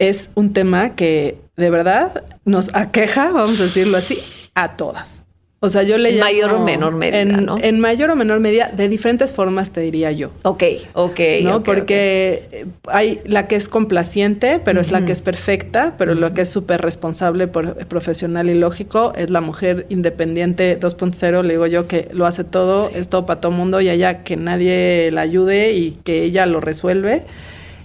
es un tema que de verdad nos aqueja, vamos a decirlo así, a todas. O sea, yo le llamo... Mayor o menor medida, en, ¿no? En mayor o menor medida, de diferentes formas te diría yo. Ok, ok. ¿No? Porque hay la que es complaciente, pero es la que es perfecta, pero lo que es súper responsable, profesional y lógico es la mujer independiente 2.0, le digo yo, que lo hace todo, es todo para todo mundo y allá que nadie la ayude y que ella lo resuelve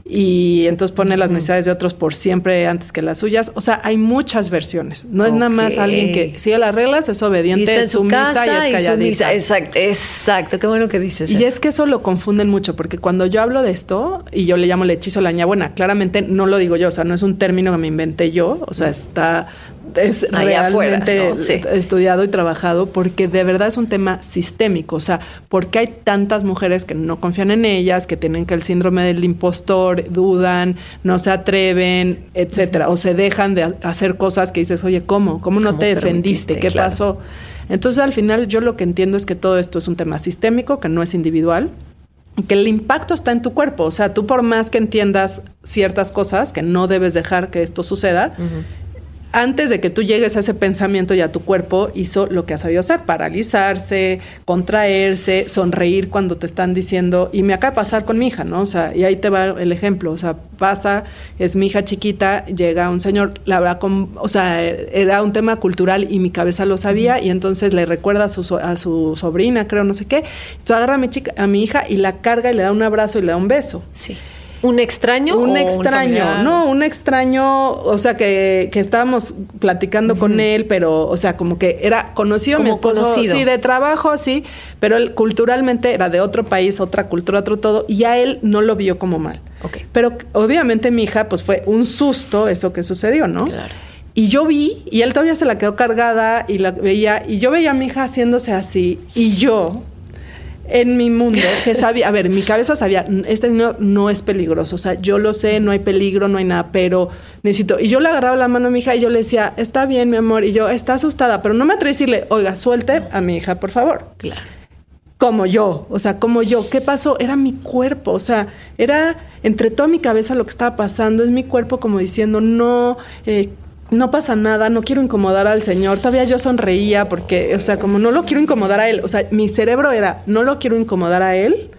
y entonces pone las necesidades de otros por siempre antes que las suyas. O sea, hay muchas versiones. No es nada más alguien que sigue las reglas, es obediente, es sumisa y es calladita. Exacto, exacto. Qué bueno que dices Y es que eso lo confunden mucho, porque cuando yo hablo de esto, y yo le llamo el hechizo la ña buena, claramente no lo digo yo, o sea, no es un término que me inventé yo, o sea, está es realmente estudiado y trabajado porque de verdad es un tema sistémico. O sea, porque hay tantas mujeres que no confían en ellas, que tienen que el síndrome del impostor, dudan, no se atreven, etcétera, o se dejan de hacer cosas que dices, oye, ¿cómo? ¿Cómo no te defendiste? ¿Qué pasó? Entonces, al final, yo lo que entiendo es que todo esto es un tema sistémico, que no es individual que el impacto está en tu cuerpo. O sea, tú por más que entiendas ciertas cosas, que no debes dejar que esto suceda, antes de que tú llegues a ese pensamiento ya tu cuerpo hizo lo que ha sabido hacer, paralizarse, contraerse, sonreír cuando te están diciendo, y me acaba de pasar con mi hija, ¿no? O sea, y ahí te va el ejemplo, o sea, pasa, es mi hija chiquita, llega un señor, la verdad, con, o sea, era un tema cultural y mi cabeza lo sabía, y entonces le recuerda a su, a su sobrina, creo, no sé qué, entonces agarra a mi, chica, a mi hija y la carga y le da un abrazo y le da un beso. Sí. ¿Un extraño? Un extraño, no, un extraño, o sea, que, que estábamos platicando con él, pero, o sea, como que era conocido, como conocido. sí, de trabajo, sí, pero él culturalmente era de otro país, otra cultura, otro todo, y a él no lo vio como mal. Okay. Pero obviamente mi hija, pues fue un susto eso que sucedió, ¿no? Claro. Y yo vi, y él todavía se la quedó cargada y la veía, y yo veía a mi hija haciéndose así, y yo, en mi mundo que sabía, a ver, mi cabeza sabía, este niño no es peligroso, o sea, yo lo sé, no hay peligro, no hay nada, pero necesito. Y yo le agarraba la mano a mi hija y yo le decía, está bien, mi amor, y yo, está asustada, pero no me atreví a decirle, oiga, suelte a mi hija, por favor. Claro. Como yo, o sea, como yo. ¿Qué pasó? Era mi cuerpo, o sea, era entre toda mi cabeza lo que estaba pasando, es mi cuerpo como diciendo, no, eh, no pasa nada, no quiero incomodar al Señor. Todavía yo sonreía porque, o sea, como no lo quiero incomodar a Él. O sea, mi cerebro era, no lo quiero incomodar a Él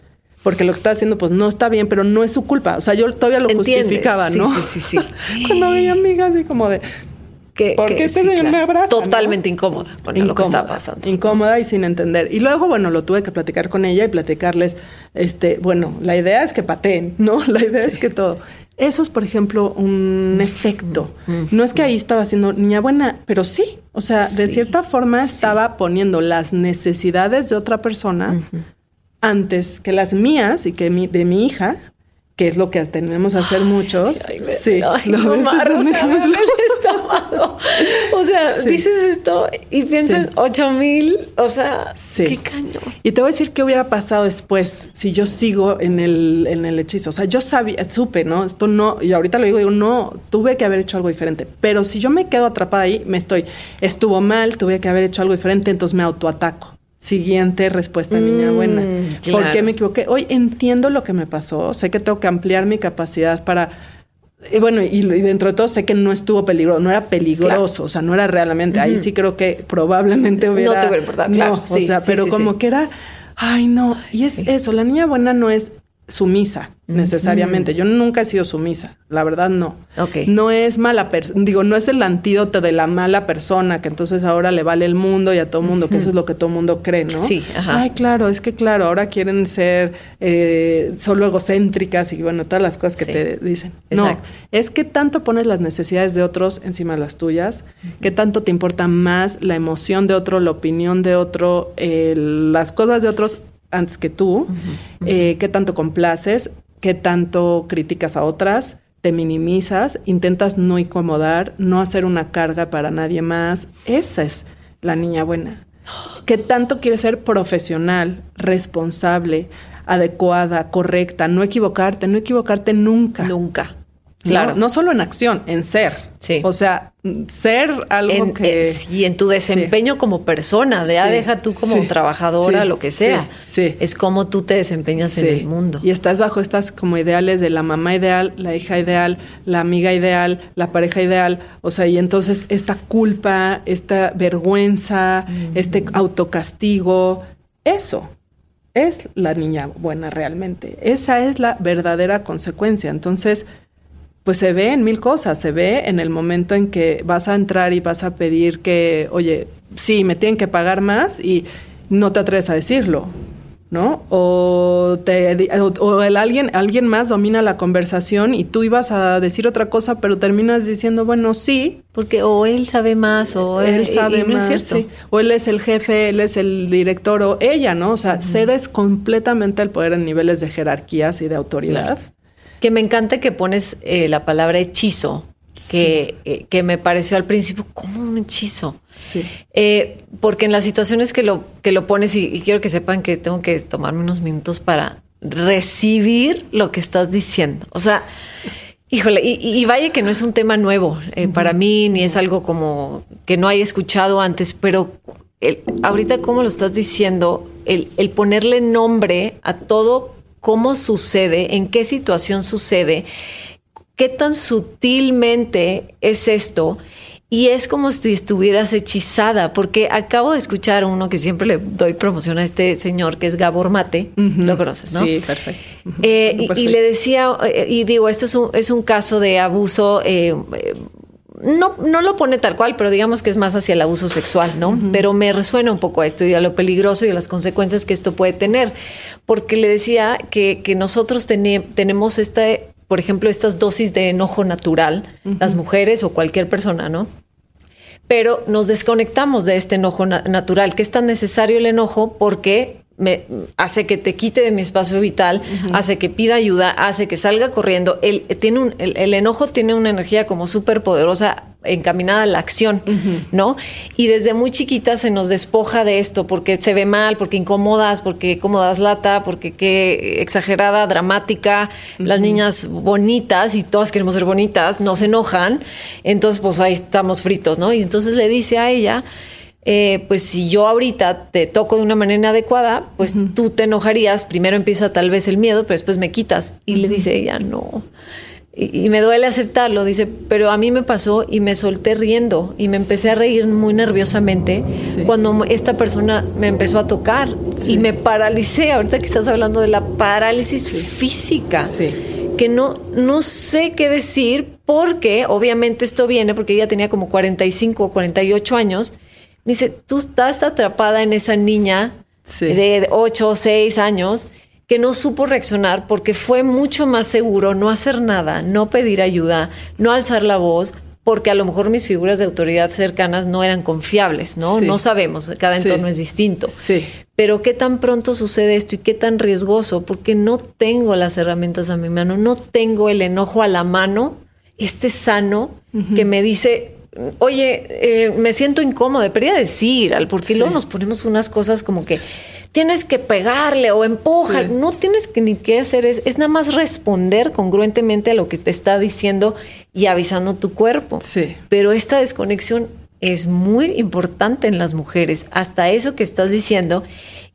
porque lo que está haciendo pues no está bien, pero no es su culpa. O sea, yo todavía lo justificaba, ¿no? Sí, sí, sí. Cuando veía amigas así como de... Que, ¿Por qué este me abraza? Totalmente incómoda con lo que está pasando. Incómoda y sin entender. Y luego, bueno, lo tuve que platicar con ella y platicarles, este, bueno, la idea es que pateen, ¿no? La idea es que todo. Eso es, por ejemplo, un efecto. No es que ahí estaba siendo niña buena, pero sí. O sea, de cierta forma estaba poniendo las necesidades de otra persona antes que las mías y que de mi hija que es lo que tenemos a hacer muchos. sí, lo o sea, dices esto y piensas ocho mil, o sea, qué caño. Y te voy a decir qué hubiera pasado después si yo sigo en el, en el hechizo. O sea, yo sabía, supe, ¿no? Esto no, y ahorita lo digo, digo, no, tuve que haber hecho algo diferente. Pero si yo me quedo atrapada ahí, me estoy, estuvo mal, tuve que haber hecho algo diferente, entonces me autoataco. Siguiente respuesta, niña buena. Mm, ¿Por qué me equivoqué? Hoy entiendo lo que me pasó. Sé que tengo que ampliar mi capacidad para. Y bueno, y, dentro de todo sé que no estuvo peligroso, no era peligroso, o sea, no era realmente. Ahí sí creo que probablemente hubiera. No te hubiera importado, claro. o sea, pero como que era. Ay, no. Y es eso, la niña buena no es sumisa necesariamente. Yo nunca he sido sumisa, la verdad no. No es mala persona, digo, no es el antídoto de la mala persona que entonces ahora le vale el mundo y a todo mundo, que eso es lo que todo mundo cree, ¿no? Sí, ajá. Ay, claro, es que claro, ahora quieren ser eh, solo egocéntricas y bueno, todas las cosas que te dicen. No, es que tanto pones las necesidades de otros encima de las tuyas, que tanto te importa más la emoción de otro, la opinión de otro, las cosas de otros antes que tú, eh, qué tanto complaces, qué tanto criticas a otras, te minimizas, intentas no incomodar, no hacer una carga para nadie más. Esa es la niña buena. ¿Qué tanto quieres ser profesional, responsable, adecuada, correcta, no equivocarte, no equivocarte nunca? Nunca. Claro. No, solo en acción, en ser. Sí. O sea, ser algo que. y en tu desempeño como persona, de ah, deja tú como trabajadora, lo que sea. Sí. Es como tú te desempeñas en el mundo. Y estás bajo estas como ideales de la mamá ideal, la hija ideal, la amiga ideal, la pareja ideal. O sea, y entonces esta culpa, esta vergüenza, este autocastigo, eso es la niña buena realmente. Esa es la verdadera consecuencia. Entonces, pues se ve en mil cosas, se ve en el momento en que vas a entrar y vas a pedir que, oye, sí, me tienen que pagar más y no te atreves a decirlo, ¿no? O, te, o, el alguien, alguien más domina la conversación y tú ibas a decir otra cosa, pero terminas diciendo, bueno, sí. Porque o él sabe más o él, sabe más, o él es el jefe, él es el director o ella, ¿no? O sea, cedes completamente el poder en niveles de jerarquías y de autoridad. Que me encanta que pones eh, la palabra hechizo, que, eh, que, me pareció al principio como un hechizo. Sí. Eh, porque en las situaciones que lo, que lo pones, y, quiero que sepan que tengo que tomarme unos minutos para recibir lo que estás diciendo. O sea, híjole, y, vaya que no es un tema nuevo para mí, ni es algo como que no haya escuchado antes, pero ahorita como lo estás diciendo, el, el ponerle nombre a todo cómo sucede, en qué situación sucede, qué tan sutilmente es esto. Y es como si estuvieras hechizada, porque acabo de escuchar a uno que siempre le doy promoción a este señor, que es Gabor Mate. Lo conoces, ¿no? Sí, perfecto. Eh, y, le decía, eh, y digo, esto es un, es un caso de abuso eh, no, no lo pone tal cual, pero digamos que es más hacia el abuso sexual, ¿no? Pero me resuena un poco a esto y a lo peligroso y a las consecuencias que esto puede tener. Porque le decía que, nosotros tenemos esta, por ejemplo, estas dosis de enojo natural, las mujeres o cualquier persona, ¿no? Pero nos desconectamos de este enojo natural, que es tan necesario el enojo porque me hace que te quite de mi espacio vital, hace que pida ayuda, hace que salga corriendo. El, tiene un, el, enojo tiene una energía como súper poderosa encaminada a la acción, ¿no? Y desde muy chiquita se nos despoja de esto porque se ve mal, porque incomodas, porque cómodas lata, porque qué exagerada, dramática, las niñas bonitas y todas queremos ser bonitas, no se enojan, entonces pues ahí estamos fritos, ¿no? Y entonces le dice a ella, eh, pues si yo ahorita te toco de una manera adecuada, pues tú te enojarías, primero empieza tal vez el miedo, pero después me quitas. Y le dice ella, no. Y, me duele aceptarlo, dice, pero a mí me pasó y me solté riendo y me empecé a reír muy nerviosamente cuando esta persona me empezó a tocar y me paralicé, ahorita que estás hablando de la parálisis física. que no, no sé qué decir porque obviamente esto viene porque ella tenía como 45 o 48 años dice, tú estás atrapada en esa niña de 8 o 6 años que no supo reaccionar porque fue mucho más seguro no hacer nada, no pedir ayuda, no alzar la voz, porque a lo mejor mis figuras de autoridad cercanas no eran confiables, ¿no? No sabemos, cada entorno es distinto. Sí. Pero qué tan pronto sucede esto y qué tan riesgoso, porque no tengo las herramientas a mi mano, no tengo el enojo a la mano, este sano que me dice, oye, eh, me siento incómodo, debería decir, porque luego nos ponemos unas cosas como que tienes que pegarle o empujar, no tienes que ni qué hacer, es, es nada más responder congruentemente a lo que te está diciendo y avisando tu cuerpo. Sí. Pero esta desconexión es muy importante en las mujeres, hasta eso que estás diciendo,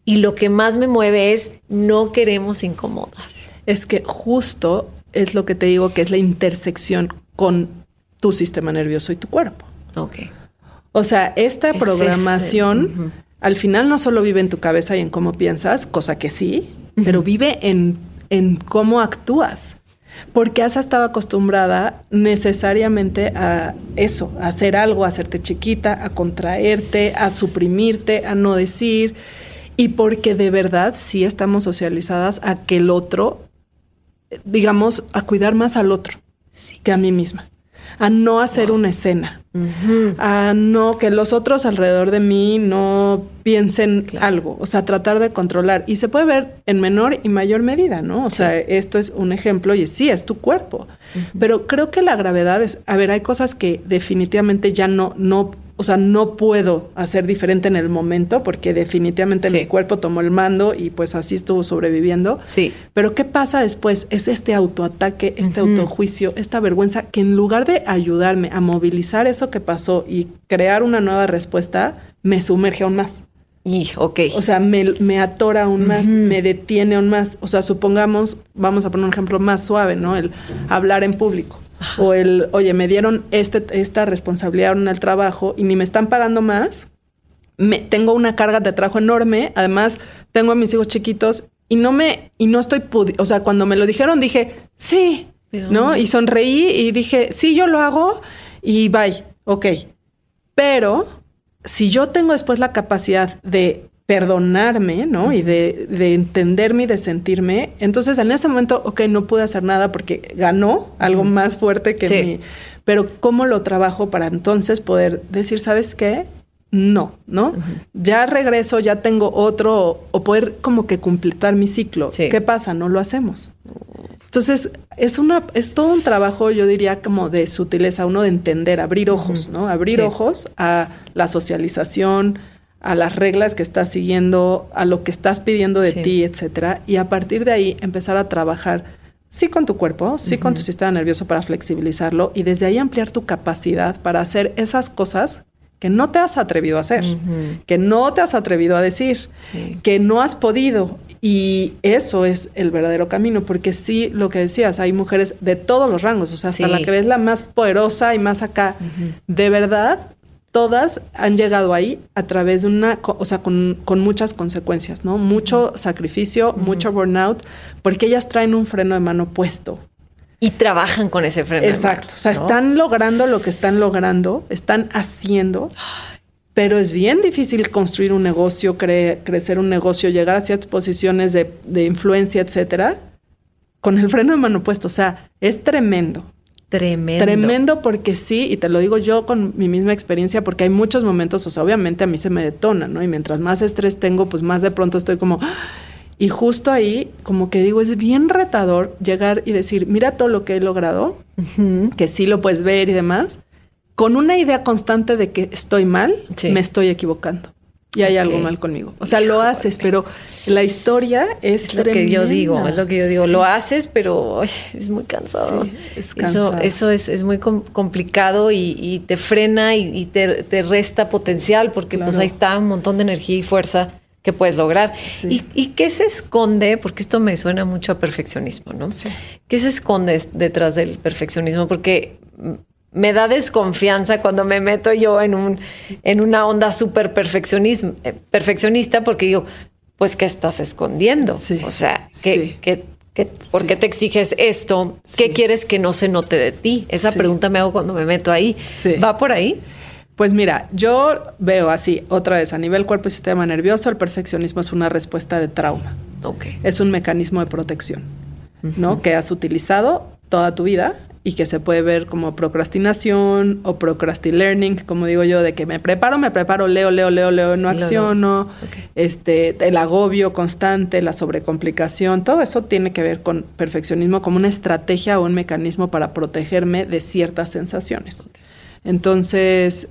y lo que más me mueve es no queremos incomodar. Es que justo es lo que te digo que es la intersección con tu sistema nervioso y tu cuerpo. Ok. O sea, esta programación al final no solo vive en tu cabeza y en cómo piensas, cosa que sí, pero vive en en cómo actúas. Porque has estado acostumbrada necesariamente a eso, a hacer algo, a hacerte chiquita, a contraerte, a suprimirte, a no decir, y porque de verdad sí estamos socializadas a que el otro, digamos, a cuidar más al otro que a mí misma a no hacer una escena, a no que los otros alrededor de mí no piensen algo, o sea, tratar de controlar. Y se puede ver en menor y mayor medida, ¿no? O sea, esto es un ejemplo y sí, es tu cuerpo. Pero creo que la gravedad es, a ver, hay cosas que definitivamente ya no, no o sea, no puedo hacer diferente en el momento porque definitivamente mi cuerpo tomó el mando y pues así estuvo sobreviviendo. Sí. Pero ¿qué pasa después? Es este autoataque, este autojuicio, esta vergüenza que en lugar de ayudarme a movilizar eso que pasó y crear una nueva respuesta, me sumerge aún más. Y, ok. O sea, me, atora aún más, me detiene aún más. O sea, supongamos, vamos a poner un ejemplo más suave, ¿no? El hablar en público. O el, oye, me dieron este, esta responsabilidad en el trabajo y ni me están pagando más. Me, tengo una carga de trabajo enorme. Además, tengo a mis hijos chiquitos y no me, y no estoy, o sea, cuando me lo dijeron dije, sí, ¿no? Y sonreí y dije, sí, yo lo hago y bye, ok. Pero si yo tengo después la capacidad de perdonarme, ¿no? Y de, de, entenderme y de sentirme. Entonces, en ese momento, ok, no pude hacer nada porque ganó algo más fuerte que mi... Pero ¿cómo lo trabajo para entonces poder decir, ¿sabes qué? No, ¿no? Ya regreso, ya tengo otro, o poder como que completar mi ciclo. ¿Qué pasa? No lo hacemos. Entonces, es una, es todo un trabajo, yo diría, como de sutileza, uno de entender, abrir ojos, ¿no? Abrir ojos a la socialización, a las reglas que estás siguiendo, a lo que estás pidiendo de ti, etcétera, y a partir de ahí empezar a trabajar sí con tu cuerpo, sí con tu sistema nervioso para flexibilizarlo y desde ahí ampliar tu capacidad para hacer esas cosas que no te has atrevido a hacer, que no te has atrevido a decir, que no has podido. Y eso es el verdadero camino, porque sí, lo que decías, hay mujeres de todos los rangos, o sea, hasta la que ves la más poderosa y más acá. De verdad, todas han llegado ahí a través de una, o sea, con, muchas consecuencias, ¿no? Mucho sacrificio, mucho burnout, porque ellas traen un freno de mano puesto. Y trabajan con ese freno. Exacto. o sea, están logrando lo que están logrando, están haciendo, pero es bien difícil construir un negocio, crecer un negocio, llegar a ciertas posiciones de, de influencia, etcétera, con el freno de mano puesto. O sea, es tremendo. Tremendo. Tremendo porque sí, y te lo digo yo con mi misma experiencia, porque hay muchos momentos, o sea, obviamente a mí se me detona, ¿no? Y mientras más estrés tengo, pues más de pronto estoy como... ¡ah! Y justo ahí, como que digo, es bien retador llegar y decir, mira todo lo que he logrado, que sí lo puedes ver y demás, con una idea constante de que estoy mal, me estoy equivocando y hay algo mal conmigo. O sea, lo haces, pero la historia es, es lo que yo digo, es lo que yo digo. Lo haces, pero es muy cansado. es cansado. Eso, eso es, muy complicado y, te frena y, te, resta potencial porque pues ahí está un montón de energía y fuerza que puedes lograr. ¿Y, ¿Y, qué se esconde? Porque esto me suena mucho a perfeccionismo, ¿no? ¿Qué se esconde detrás del perfeccionismo? Porque me da desconfianza cuando me meto yo en, un, en una onda súper eh, perfeccionista porque digo, pues, ¿qué estás escondiendo? O sea, ¿qué, por qué te exiges esto? ¿Qué quieres que no se note de ti? Esa pregunta me hago cuando me meto ahí. ¿Va por ahí? Pues mira, yo veo así, otra vez, a nivel cuerpo y sistema nervioso, el perfeccionismo es una respuesta de trauma. Okay. Es un mecanismo de protección, ¿no? Que has utilizado toda tu vida y que se puede ver como procrastinación o procrasti-learning, como digo yo, de que me preparo, me preparo, leo, leo, leo, leo, no acciono, este, el agobio constante, la sobrecomplicación, todo eso tiene que ver con perfeccionismo como una estrategia o un mecanismo para protegerme de ciertas sensaciones. Entonces,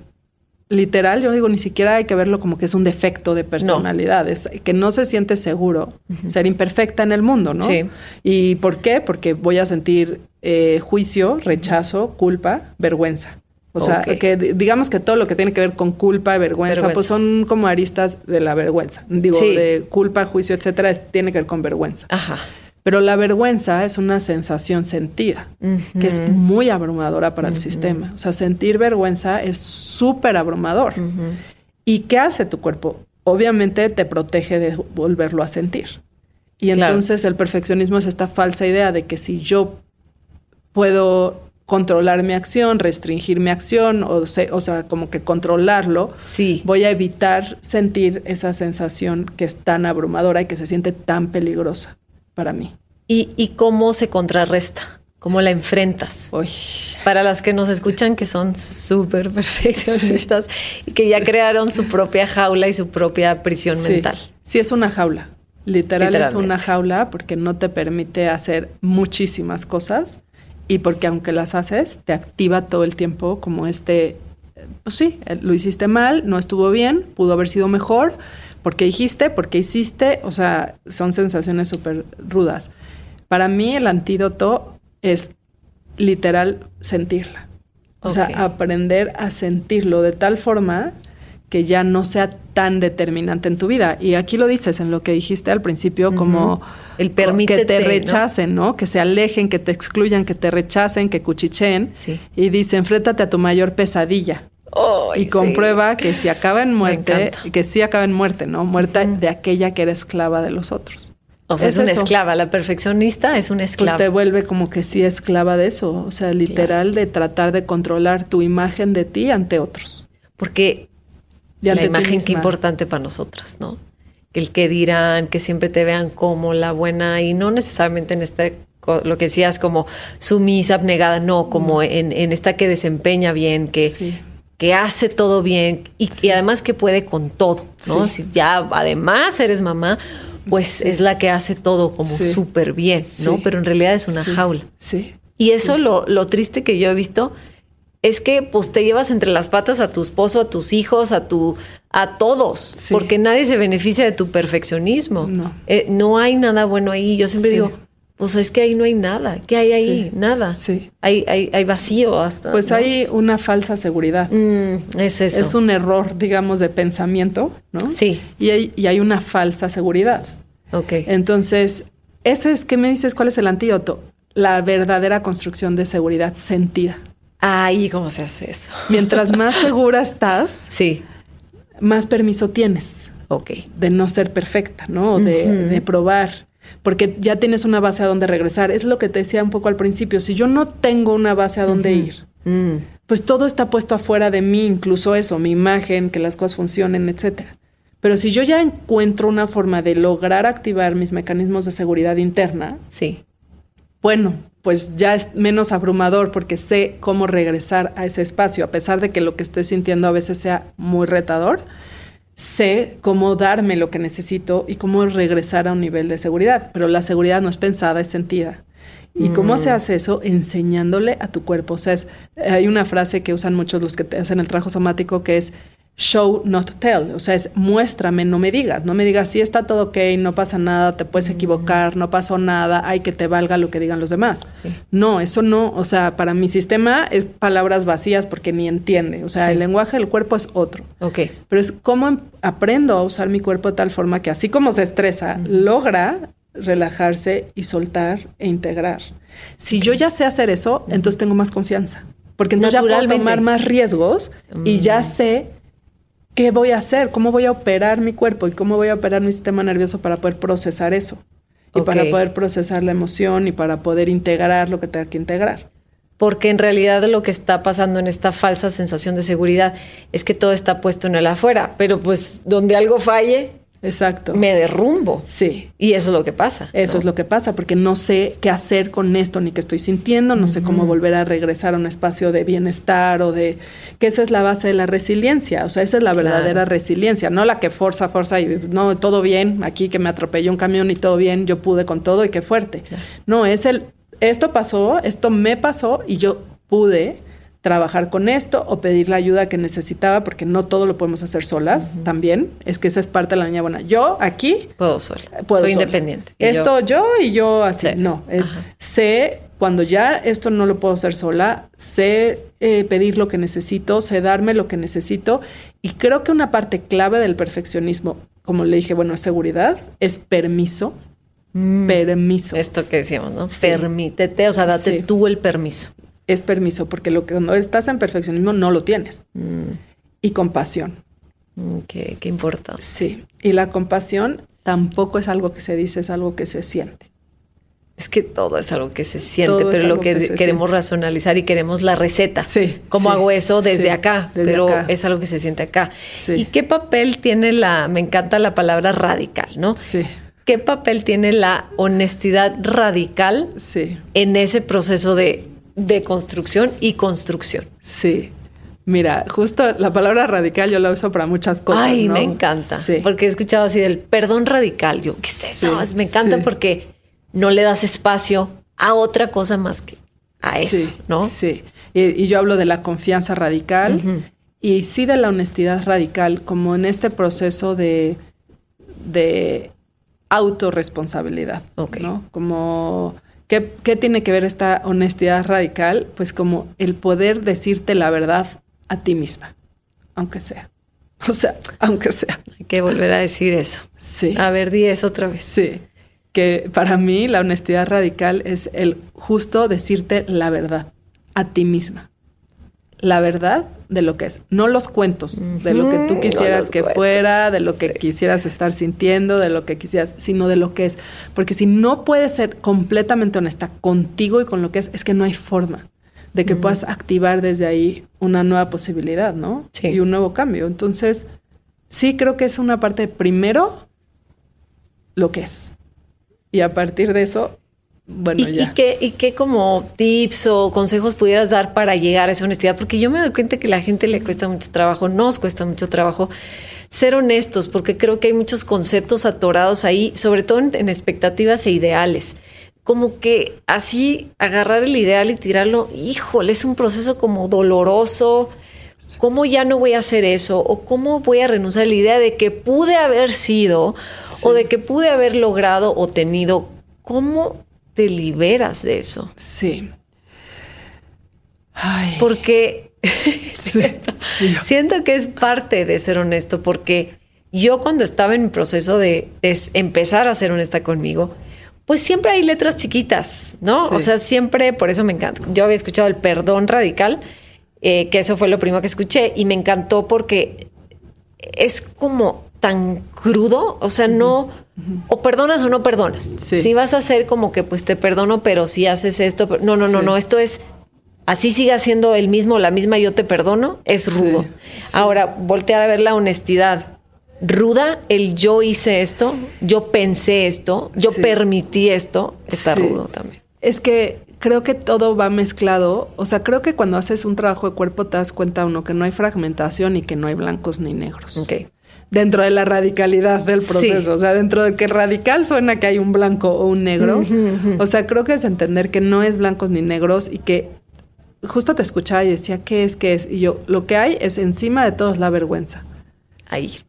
literal, yo digo, ni siquiera hay que verlo como que es un defecto de personalidad, es que no se siente seguro ser imperfecta en el mundo, ¿no? Sí. ¿Y por qué? Porque voy a sentir eh, juicio, rechazo, culpa, vergüenza. O sea, que digamos que todo lo que tiene que ver con culpa y vergüenza, pues son como aristas de la vergüenza. Digo, de culpa, juicio, etcétera, tiene que ver con vergüenza. Ajá. Pero la vergüenza es una sensación sentida, que es muy abrumadora para el sistema. O sea, sentir vergüenza es súper abrumador. ¿Y qué hace tu cuerpo? Obviamente te protege de volverlo a sentir. Y entonces el perfeccionismo es esta falsa idea de que si yo puedo controlar mi acción, restringir mi acción, o, o sea, como que controlarlo, sí. voy a evitar sentir esa sensación que es tan abrumadora y que se siente tan peligrosa para mí. ¿Y, y cómo se contrarresta? ¿Cómo la enfrentas? Uy. Para las que nos escuchan que son súper perfeccionistas y que ya crearon su propia jaula y su propia prisión mental. Sí, es una jaula. Literal es una jaula porque no te permite hacer muchísimas cosas y porque aunque las haces, te activa todo el tiempo como este, pues sí, eh, lo hiciste mal, no estuvo bien, pudo haber sido mejor, porque dijiste, porque hiciste, o sea, son sensaciones súper rudas. Para mí el antídoto es literal sentirla. O sea, aprender a sentirlo de tal forma que ya no sea tan determinante en tu vida. Y aquí lo dices en lo que dijiste al principio, como el que te rechacen, ¿no? Que se alejen, que te excluyan, que te rechacen, que cuchicheen. Y dice, enfréntate a tu mayor pesadilla. Y comprueba que si acaba en muerte, que sí acaba en muerte, ¿no? Muerte de aquella que era esclava de los otros. O sea, es, una esclava, la perfeccionista es una esclava. Pues te vuelve como que sí esclava de eso, o sea, literal de tratar de controlar tu imagen de ti ante otros. Porque la imagen que importante para nosotras, ¿no? El que dirán, que siempre te vean como la buena y no necesariamente en este lo que decías como sumisa, abnegada, no, como En, esta que desempeña bien, que, que hace todo bien y, además que puede con todo, ¿no? Si ya además eres mamá, pues es la que hace todo como súper bien, ¿no? Pero en realidad es una jaula. Sí. Y eso lo, lo triste que yo he visto es que pues te llevas entre las patas a tu esposo, a tus hijos, a tu a todos, porque nadie se beneficia de tu perfeccionismo. No, eh, no hay nada bueno ahí. Yo siempre digo, pues es que ahí no hay nada. ¿Qué hay ahí? Nada. Sí. Hay, hay, hay, vacío hasta. Pues hay una falsa seguridad. Mm, es eso. Es un error, digamos, de pensamiento, ¿no? Sí. Y hay, y hay una falsa seguridad. Ok. Entonces, ese es, ¿qué me dices? ¿Cuál es el antídoto? La verdadera construcción de seguridad sentida. Ay, ¿cómo se hace eso? Mientras más segura estás, sí. más permiso tienes. Ok. De no ser perfecta, ¿no? De, probar. Porque ya tienes una base a donde regresar. Es lo que te decía un poco al principio. Si yo no tengo una base a donde ir, mm. pues todo está puesto afuera de mí, incluso eso, mi imagen, que las cosas funcionen, etcétera. Pero si yo ya encuentro una forma de lograr activar mis mecanismos de seguridad interna, sí. bueno, pues ya es menos abrumador porque sé cómo regresar a ese espacio, a pesar de que lo que esté sintiendo a veces sea muy retador, sé cómo darme lo que necesito y cómo regresar a un nivel de seguridad, pero la seguridad no es pensada, es sentida. ¿Y cómo se mm. hace eso? Enseñándole a tu cuerpo. O sea, hay una frase que usan muchos los que te hacen el trabajo somático que es show, not tell. O sea, es muéstrame, no me digas. No me digas, sí está todo ok, no pasa nada, te puedes equivocar, no pasó nada, hay que te valga lo que digan los demás. No, eso no. O sea, para mi sistema es palabras vacías porque ni entiende. O sea, el lenguaje del cuerpo es otro. Ok. Pero es cómo em, aprendo a usar mi cuerpo de tal forma que así como se estresa, logra relajarse y soltar e integrar. Si yo ya sé hacer eso, entonces tengo más confianza. Porque entonces ya puedo tomar más riesgos y ya mm. sé ¿qué voy a hacer? ¿Cómo voy a operar mi cuerpo y cómo voy a operar mi sistema nervioso para poder procesar eso? Y para poder procesar la emoción y para poder integrar lo que tenga que integrar. Porque en realidad lo que está pasando en esta falsa sensación de seguridad es que todo está puesto en el afuera, pero pues donde algo falle, Exacto. Me derrumbo. Sí. Y eso es lo que pasa. Eso es lo que pasa, porque no sé qué hacer con esto, ni qué estoy sintiendo, no sé cómo volver a regresar a un espacio de bienestar o de... que esa es la base de la resiliencia, o sea, esa es la verdadera resiliencia, no la que forza, forza y no, todo bien, aquí que me atropelló un camión y todo bien, yo pude con todo y qué fuerte. No, es el... Esto pasó, esto me pasó y yo pude trabajar con esto o pedir la ayuda que necesitaba, porque no todo lo podemos hacer solas también. Es que esa es parte de la niña buena. Yo aquí puedo sola, puedo soy independiente. Esto yo, y yo así. No, es sé cuando ya esto no lo puedo hacer sola, sé eh, pedir lo que necesito, sé darme lo que necesito. Y creo que una parte clave del perfeccionismo, como le dije, bueno, es seguridad, es permiso. Mm. Permiso. Esto que decíamos, ¿no? Permítete, o sea, date tú el permiso es permiso, porque lo que cuando estás en perfeccionismo no lo tienes. Mm. Y compasión. Mm, qué, qué importante. Sí. Y la compasión tampoco es algo que se dice, es algo que se siente. Es que todo es algo que se siente, pero lo que, queremos racionalizar y queremos la receta. Sí. ¿Cómo hago eso desde acá? pero es algo que se siente acá. ¿Y qué papel tiene la, me encanta la palabra radical, ¿no? Sí. ¿Qué papel tiene la honestidad radical sí. en ese proceso de, de construcción y construcción? Sí. Mira, justo la palabra radical yo la uso para muchas cosas. Ay, me encanta. Sí. Porque he escuchado así del perdón radical. Yo, ¿qué es eso? me encanta porque no le das espacio a otra cosa más que a eso, ¿no? Sí. Y, yo hablo de la confianza radical y sí de la honestidad radical, como en este proceso de, de autorresponsabilidad, ¿no? Como, ¿qué, ¿qué tiene que ver esta honestidad radical? Pues como el poder decirte la verdad a ti misma, aunque sea. O sea, aunque sea. Hay que volver a decir eso. Sí. A ver, di eso otra vez. Sí que para mí la honestidad radical es el justo decirte la verdad a ti misma. La verdad de lo que es, no los cuentos, de lo que tú quisieras que fuera, de lo que quisieras estar sintiendo, de lo que quisieras, sino de lo que es. Porque si no puedes ser completamente honesta contigo y con lo que es, es que no hay forma de que puedas activar desde ahí una nueva posibilidad, ¿no? Sí. Y un nuevo cambio. Entonces, sí creo que es una parte primero lo que es. Y a partir de eso, bueno, ¿Y, ya. ¿y qué, ¿Y qué como tips o consejos pudieras dar para llegar a esa honestidad? Porque yo me doy cuenta que a la gente le cuesta mucho trabajo, nos cuesta mucho trabajo ser honestos, porque creo que hay muchos conceptos atorados ahí, sobre todo en, expectativas e ideales. Como que así agarrar el ideal y tirarlo, híjole, es un proceso como doloroso. ¿Cómo ya no voy a hacer eso? ¿O cómo voy a renunciar a la idea de que pude haber sido o de que pude haber logrado o tenido. ¿Cómo te liberas de eso? Sí. Porque siento, que es parte de ser honesto, porque yo cuando estaba en mi proceso de, empezar a ser honesta conmigo, pues siempre hay letras chiquitas, ¿no? O sea, siempre, por eso me encanta. Yo había escuchado el perdón radical, eh, que eso fue lo primero que escuché, y me encantó porque es como tan crudo, o sea, no, o perdonas o no perdonas. Si vas a hacer como que pues te perdono, pero si haces esto, no, no, no, no, esto es, así siga siendo el mismo, la misma, yo te perdono, es rudo. Ahora, voltear a ver la honestidad. Ruda, el yo hice esto, yo pensé esto, yo permití esto, está rudo también. Es que creo que todo va mezclado. O sea, creo que cuando haces un trabajo de cuerpo te das cuenta uno que no hay fragmentación y que no hay blancos ni negros. Okay dentro de la radicalidad del proceso. O sea, dentro de que radical suena que hay un blanco o un negro. O sea, creo que es entender que no es blancos ni negros y que justo te escuchaba y decía, ¿qué es? ¿Qué es? Y yo, lo que hay es encima de todos la vergüenza. Ahí.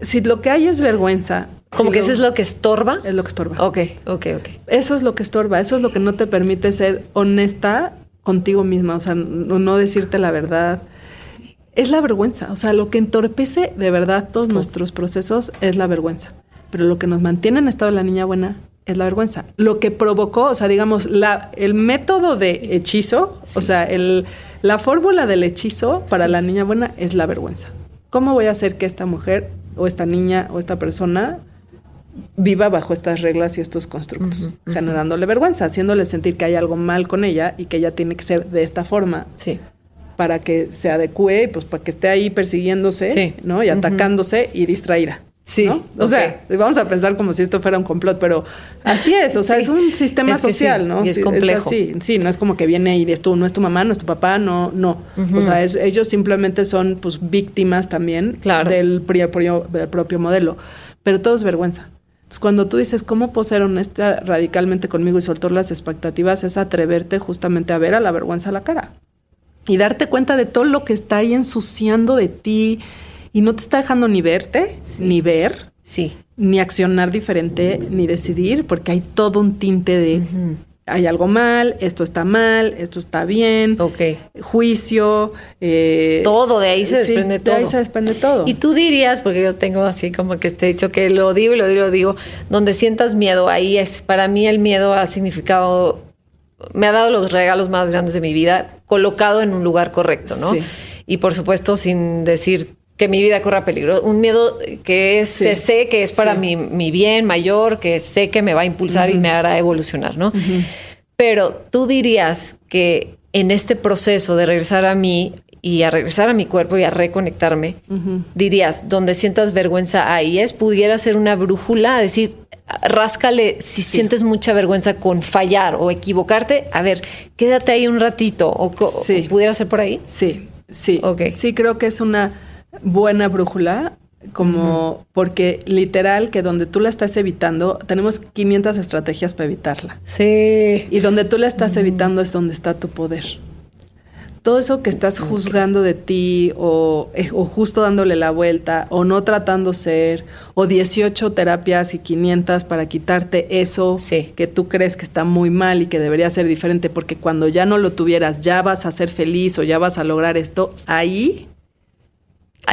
Si lo que hay es vergüenza. Como que eso es lo que estorba. Es lo que estorba. Ok, ok, ok. Eso es lo que estorba. Eso es lo que no te permite ser honesta contigo misma. O sea, no decirte la verdad es la vergüenza. O sea, lo que entorpece de verdad todos nuestros procesos es la vergüenza. Pero lo que nos mantiene en estado de la niña buena es la vergüenza. Lo que provocó, o sea, digamos, la, el método de hechizo, o sea, el, la fórmula del hechizo para la niña buena es la vergüenza. ¿Cómo voy a hacer que esta mujer o esta niña o esta persona viva bajo estas reglas y estos constructos, generándole vergüenza, haciéndole sentir que hay algo mal con ella y que ella tiene que ser de esta forma. Sí para que se adecue, pues para que esté ahí persiguiéndose, ¿no? Y atacándose y distraída. Sí. ¿no? O sea, vamos a pensar como si esto fuera un complot, pero así es, o sea, es un sistema social, ¿no? es complejo. sí, no es como que viene y eres tú, no es tu mamá, no es tu papá, no, no. O sea, ellos simplemente son pues víctimas también del, propio, del propio modelo, pero todo es vergüenza. Entonces, cuando tú dices, ¿cómo puedo ser honesta radicalmente conmigo y soltar las expectativas? Es atreverte justamente a ver a la vergüenza a la cara y darte cuenta de todo lo que está ahí ensuciando de ti y no te está dejando ni verte, ni ver, sí. ni accionar diferente, ni decidir, porque hay todo un tinte de hay algo mal, esto está mal, esto está bien, okay. juicio, eh, todo, de ahí se desprende todo. De ahí se desprende todo. Y tú dirías, porque yo tengo así como que te he dicho que lo digo y lo digo, lo digo, donde sientas miedo, ahí es, para mí el miedo ha significado me ha dado los regalos más grandes de mi vida colocado en un lugar correcto, ¿no? Y por supuesto, sin decir que mi vida corra peligro, un miedo que es, sé que es para mi, bien mayor, que sé que me va a impulsar y me hará evolucionar, ¿no? Pero tú dirías que en este proceso de regresar a mí y a regresar a mi cuerpo y a reconectarme, dirías, donde sientas vergüenza ahí es, pudiera ser una brújula, decir, ráscale si sientes mucha vergüenza con fallar o equivocarte, a ver, quédate ahí un ratito o, pudiera ser por ahí. Sí, sí. Okay. Sí, creo que es una buena brújula como porque literal que donde tú la estás evitando, tenemos 500 estrategias para evitarla. Sí. Y donde tú la estás evitando es donde está tu poder. Todo eso que estás juzgando de ti o, eh, o, justo dándole la vuelta o no tratando ser o 18 terapias y 500 para quitarte eso que tú crees que está muy mal y que debería ser diferente porque cuando ya no lo tuvieras ya vas a ser feliz o ya vas a lograr esto, ahí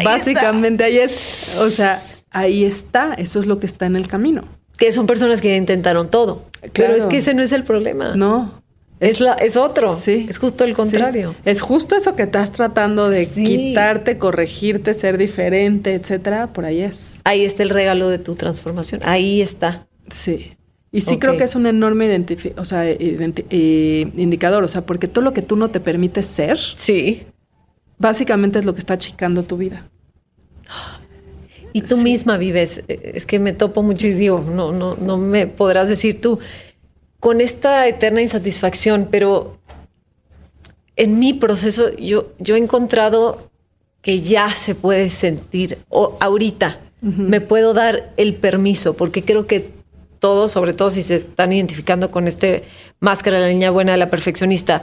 Básicamente ahí es, o sea, ahí está, eso es lo que está en el camino. Que son personas que intentaron todo. Pero es que ese no es el problema. No. Es, la, es otro. Sí. Es justo el contrario. Es justo eso que estás tratando de quitarte, corregirte, ser diferente, etcétera. Por ahí es. Ahí está el regalo de tu transformación. Ahí está. Sí. Y sí creo que es un enorme o sea, eh, indicador, o sea, porque todo lo que tú no te permites ser, sí básicamente es lo que está achicando tu vida. Y tú misma vives, es que me topo muchísimo, no, no, no me podrás decir tú, con esta eterna insatisfacción, pero en mi proceso yo, yo he encontrado que ya se puede sentir, o ahorita me puedo dar el permiso, porque creo que todos, sobre todo si se están identificando con este máscara de la niña buena de la perfeccionista,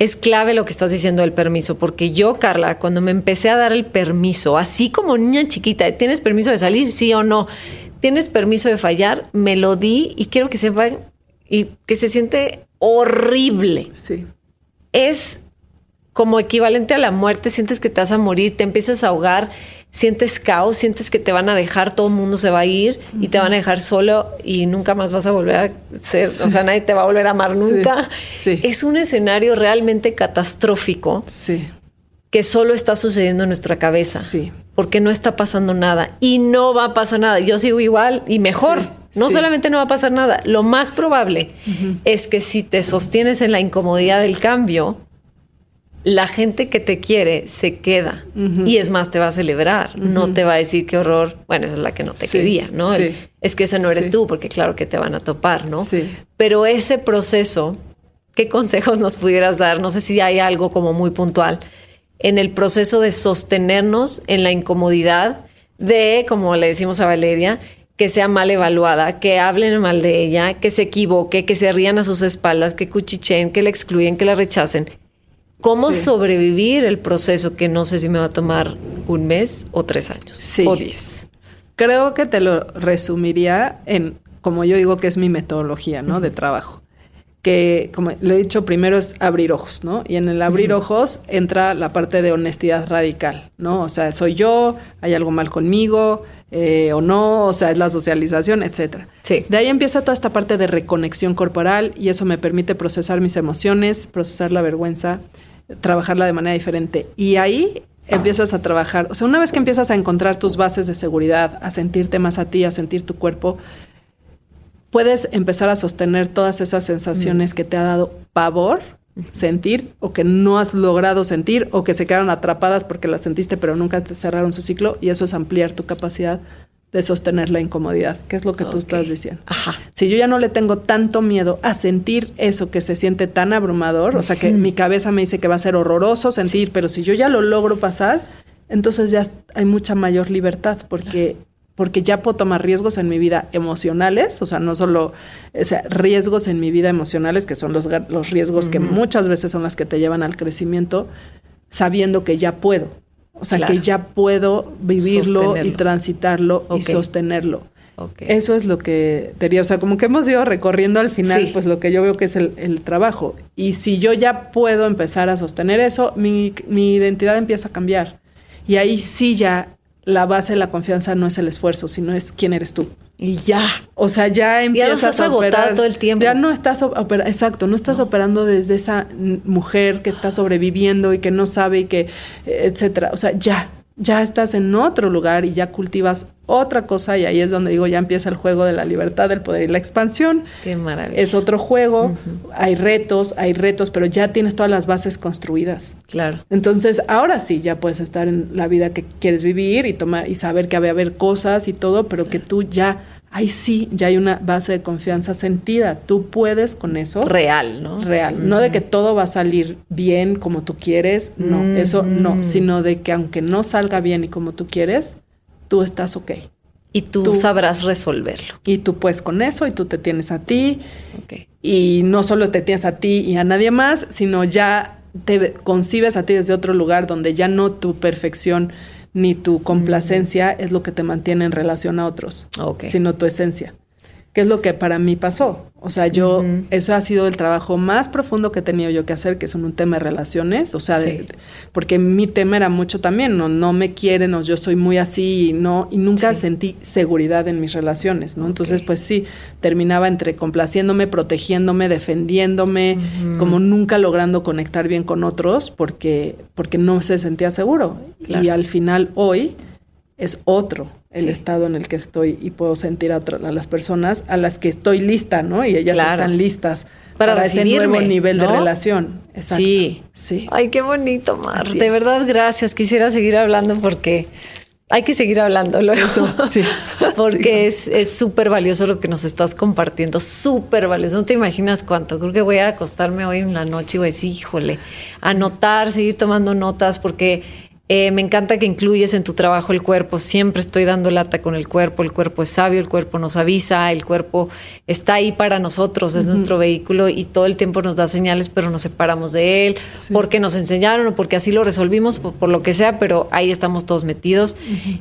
es clave lo que estás diciendo del permiso, porque yo, Carla, cuando me empecé a dar el permiso, así como niña chiquita, ¿tienes permiso de salir? Sí o no. ¿Tienes permiso de fallar? Me lo di y quiero que sepan y que se siente horrible. Sí. Es como equivalente a la muerte, sientes que te vas a morir, te empiezas a ahogar sientes caos, sientes que te van a dejar, todo el mundo se va a ir y te van a dejar solo y nunca más vas a volver a ser, o sea, nadie te va a volver a amar nunca. Es un escenario realmente catastrófico. Sí. Que solo está sucediendo en nuestra cabeza. Sí. Porque no está pasando nada. Y no va a pasar nada. Yo sigo igual y mejor. No solamente no va a pasar nada. Lo más probable es que si te sostienes en la incomodidad del cambio, la gente que te quiere se queda y es más, te va a celebrar, no te va a decir qué horror, bueno, esa es la que no te quería, ¿no? es que ese no eres tú, porque claro que te van a topar, ¿no? Pero ese proceso, ¿qué consejos nos pudieras dar? No sé si hay algo como muy puntual en el proceso de sostenernos en la incomodidad de, como le decimos a Valeria, que sea mal evaluada, que hablen mal de ella, que se equivoque, que se rían a sus espaldas, que cuchicheen, que la excluyen, que la rechacen cómo sobrevivir el proceso que no sé si me va a tomar un mes o tres años o diez. Creo que te lo resumiría en, como yo digo que es mi metodología, ¿no? De trabajo. Que, como lo he dicho, primero es abrir ojos, ¿no? Y en el abrir ojos entra la parte de honestidad radical, ¿no? O sea, soy yo, hay algo mal conmigo, eh, o no, o sea, es la socialización, etcétera. Sí. De ahí empieza toda esta parte de reconexión corporal y eso me permite procesar mis emociones, procesar la vergüenza, trabajarla de manera diferente. Y ahí empiezas a trabajar, o sea, una vez que empiezas a encontrar tus bases de seguridad, a sentirte más a ti, a sentir tu cuerpo, puedes empezar a sostener todas esas sensaciones mm. que te ha dado pavor sentir o que no has logrado sentir o que se quedaron atrapadas porque las sentiste pero nunca te cerraron su ciclo y eso es ampliar tu capacidad de sostener la incomodidad, que es lo que tú estás diciendo. Ajá. Si yo ya no le tengo tanto miedo a sentir eso que se siente tan abrumador, o sea que mi cabeza me dice que va a ser horroroso sentir, pero si yo ya lo logro pasar, entonces ya hay mucha mayor libertad porque porque ya puedo tomar riesgos en mi vida emocionales, o sea, no solo o sea, riesgos en mi vida emocionales, que son los, los riesgos que muchas veces son las que te llevan al crecimiento, sabiendo que ya puedo. O sea, que ya puedo vivirlo y transitarlo y sostenerlo. Eso es lo que diría. O sea, como que hemos ido recorriendo al final, pues lo que yo veo que es el, trabajo. Y si yo ya puedo empezar a sostener eso, mi, mi identidad empieza a cambiar. Y ahí sí ya la base de la confianza no es el esfuerzo, sino es quién eres tú. Y ya. O sea, ya empiezas a operar todo el tiempo. Ya no estás operando, exacto, no estás operando desde esa mujer que está sobreviviendo y que no sabe y que, etcétera. O sea, ya, ya estás en otro lugar y ya cultivas otra cosa y ahí es donde digo, ya empieza el juego de la libertad, del poder y la expansión. Qué maravilla. Es otro juego, hay retos, hay retos, pero ya tienes todas las bases construidas. Claro. Entonces, ahora sí, ya puedes estar en la vida que quieres vivir y tomar y saber que va a haber cosas y todo, pero que tú ya ahí sí, ya hay una base de confianza sentida. Tú puedes con eso. Real, ¿no? Real. No de que todo va a salir bien como tú quieres, no, eso no, sino de que aunque no salga bien y como tú quieres, tú estás ok. Y tú, sabrás resolverlo. Y tú puedes con eso y tú te tienes a ti. Y no solo te tienes a ti y a nadie más, sino ya te concibes a ti desde otro lugar donde ya no tu perfección ni tu complacencia es lo que te mantiene en relación a otros, sino tu esencia. ¿Qué es lo que para mí pasó? O sea, yo, eso ha sido el trabajo más profundo que he tenido yo que hacer, que es un tema de relaciones, o sea, porque mi tema era mucho también, no, no me quieren o yo soy muy así y no, y nunca sentí seguridad en mis relaciones, ¿no? Entonces, pues sí, terminaba entre complaciéndome, protegiéndome, defendiéndome, como nunca logrando conectar bien con otros porque, porque no se sentía seguro. Y al final hoy es otro el estado en el que estoy y puedo sentir a, las personas a las que estoy lista, ¿no? Y ellas están listas para, ese nuevo nivel de relación. Exacto. Sí. sí. Ay, qué bonito, Mar. de verdad, gracias. Quisiera seguir hablando porque hay que seguir hablando Eso, sí. Porque es súper valioso lo que nos estás compartiendo, súper valioso. No te imaginas cuánto. Creo que voy a acostarme hoy en la noche y voy a decir, híjole, anotar, seguir tomando notas, porque eh, me encanta que incluyes en tu trabajo el cuerpo. Siempre estoy dando lata con el cuerpo. El cuerpo es sabio, el cuerpo nos avisa, el cuerpo está ahí para nosotros, es nuestro vehículo y todo el tiempo nos da señales, pero nos separamos de él porque nos enseñaron o porque así lo resolvimos, por, lo que sea, pero ahí estamos todos metidos.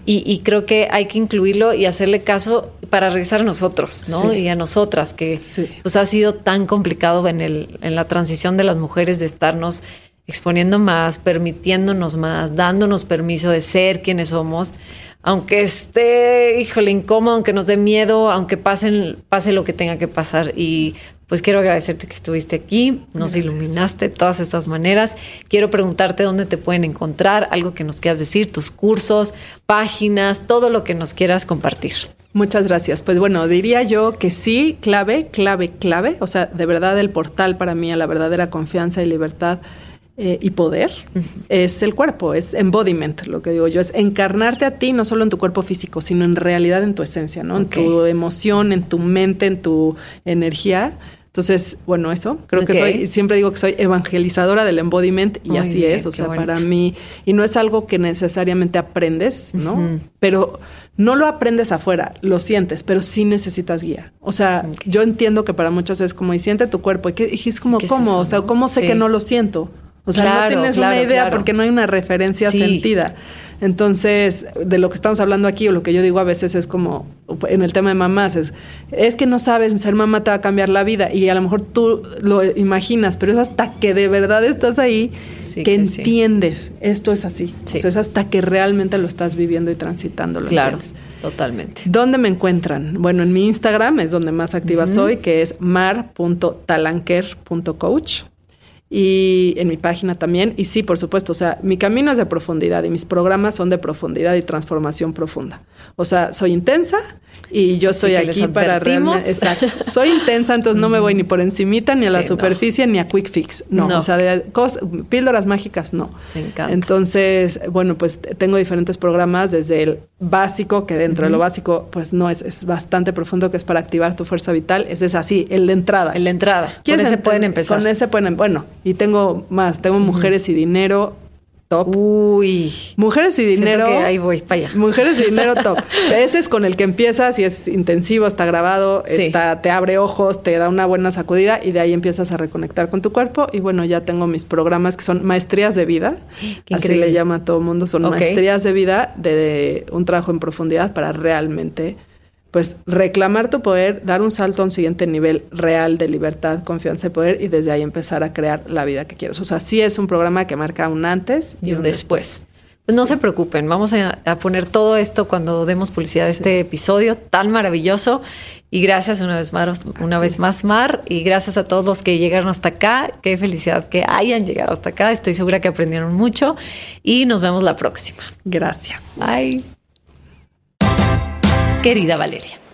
y, creo que hay que incluirlo y hacerle caso para regresar a nosotros, ¿no? Y a nosotras, que pues ha sido tan complicado en, el, en la transición de las mujeres de estarnos exponiendo más, permitiéndonos más, dándonos permiso de ser quienes somos, aunque esté, híjole, incómodo, aunque nos dé miedo, aunque pasen, pase lo que tenga que pasar. Y pues quiero agradecerte que estuviste aquí, nos iluminaste de todas estas maneras. Quiero preguntarte dónde te pueden encontrar, algo que nos quieras decir, tus cursos, páginas, todo lo que nos quieras compartir. Muchas gracias. Pues bueno, diría yo que sí, clave, clave, clave. O sea, de verdad el portal para mí a la verdadera confianza y libertad eh, y poder es el cuerpo, es embodiment, lo que digo yo, es encarnarte a ti, no solo en tu cuerpo físico, sino en realidad en tu esencia, ¿no? En tu emoción, en tu mente, en tu energía. Entonces, bueno, eso, creo que soy, siempre digo que soy evangelizadora del embodiment y así es, o sea, para mí, y no es algo que necesariamente aprendes, ¿no? Pero no lo aprendes afuera, lo sientes, pero sí necesitas guía. O sea, yo entiendo que para muchos es como, y siente tu cuerpo, y, que, es como, ¿cómo? o sea, ¿cómo sé que no lo siento? O sea, no tienes una idea porque no hay una referencia sentida. Entonces, de lo que estamos hablando aquí o lo que yo digo a veces es como en el tema de mamás, es, es que no sabes, ser mamá te va a cambiar la vida y a lo mejor tú lo imaginas, pero es hasta que de verdad estás ahí que, entiendes, esto es así. O sea, es hasta que realmente lo estás viviendo y transitando. Lo claro. Totalmente. ¿Dónde me encuentran? Bueno, en mi Instagram es donde más activa soy, que es mar.talanquer.coach y en mi página también. Y sí, por supuesto, o sea, mi camino es de profundidad y mis programas son de profundidad y transformación profunda. O sea, soy intensa y yo estoy aquí para realmente... Exacto. Soy intensa, entonces no me voy ni por encimita, ni a la superficie, ni a quick fix. No, o sea, de píldoras mágicas, no. Me encanta. Entonces, bueno, pues tengo diferentes programas desde el básico, que dentro de lo básico, pues no es, es bastante profundo, que es para activar tu fuerza vital. Ese es así, el de entrada. El de entrada. Con ese pueden empezar. Con ese pueden, bueno, y tengo más, tengo Mujeres y Dinero, top. Uy. Mujeres y dinero. ahí voy para allá. Mujeres y dinero top. Ese es con el que empiezas y es intensivo, está grabado, está, te abre ojos, te da una buena sacudida y de ahí empiezas a reconectar con tu cuerpo. Y bueno, ya tengo mis programas que son maestrías de vida. así le llama a todo mundo. Son maestrías de vida de un trabajo en profundidad para realmente pues reclamar tu poder, dar un salto a un siguiente nivel real de libertad, confianza y poder y desde ahí empezar a crear la vida que quieres. O sea, sí es un programa que marca un antes y, un después. no se preocupen, vamos a, poner todo esto cuando demos publicidad de este episodio tan maravilloso. Y gracias una vez más, una vez más, Mar, y gracias a todos los que llegaron hasta acá. Qué felicidad que hayan llegado hasta acá. Estoy segura que aprendieron mucho y nos vemos la próxima. Gracias. Bye. Querida Valeria.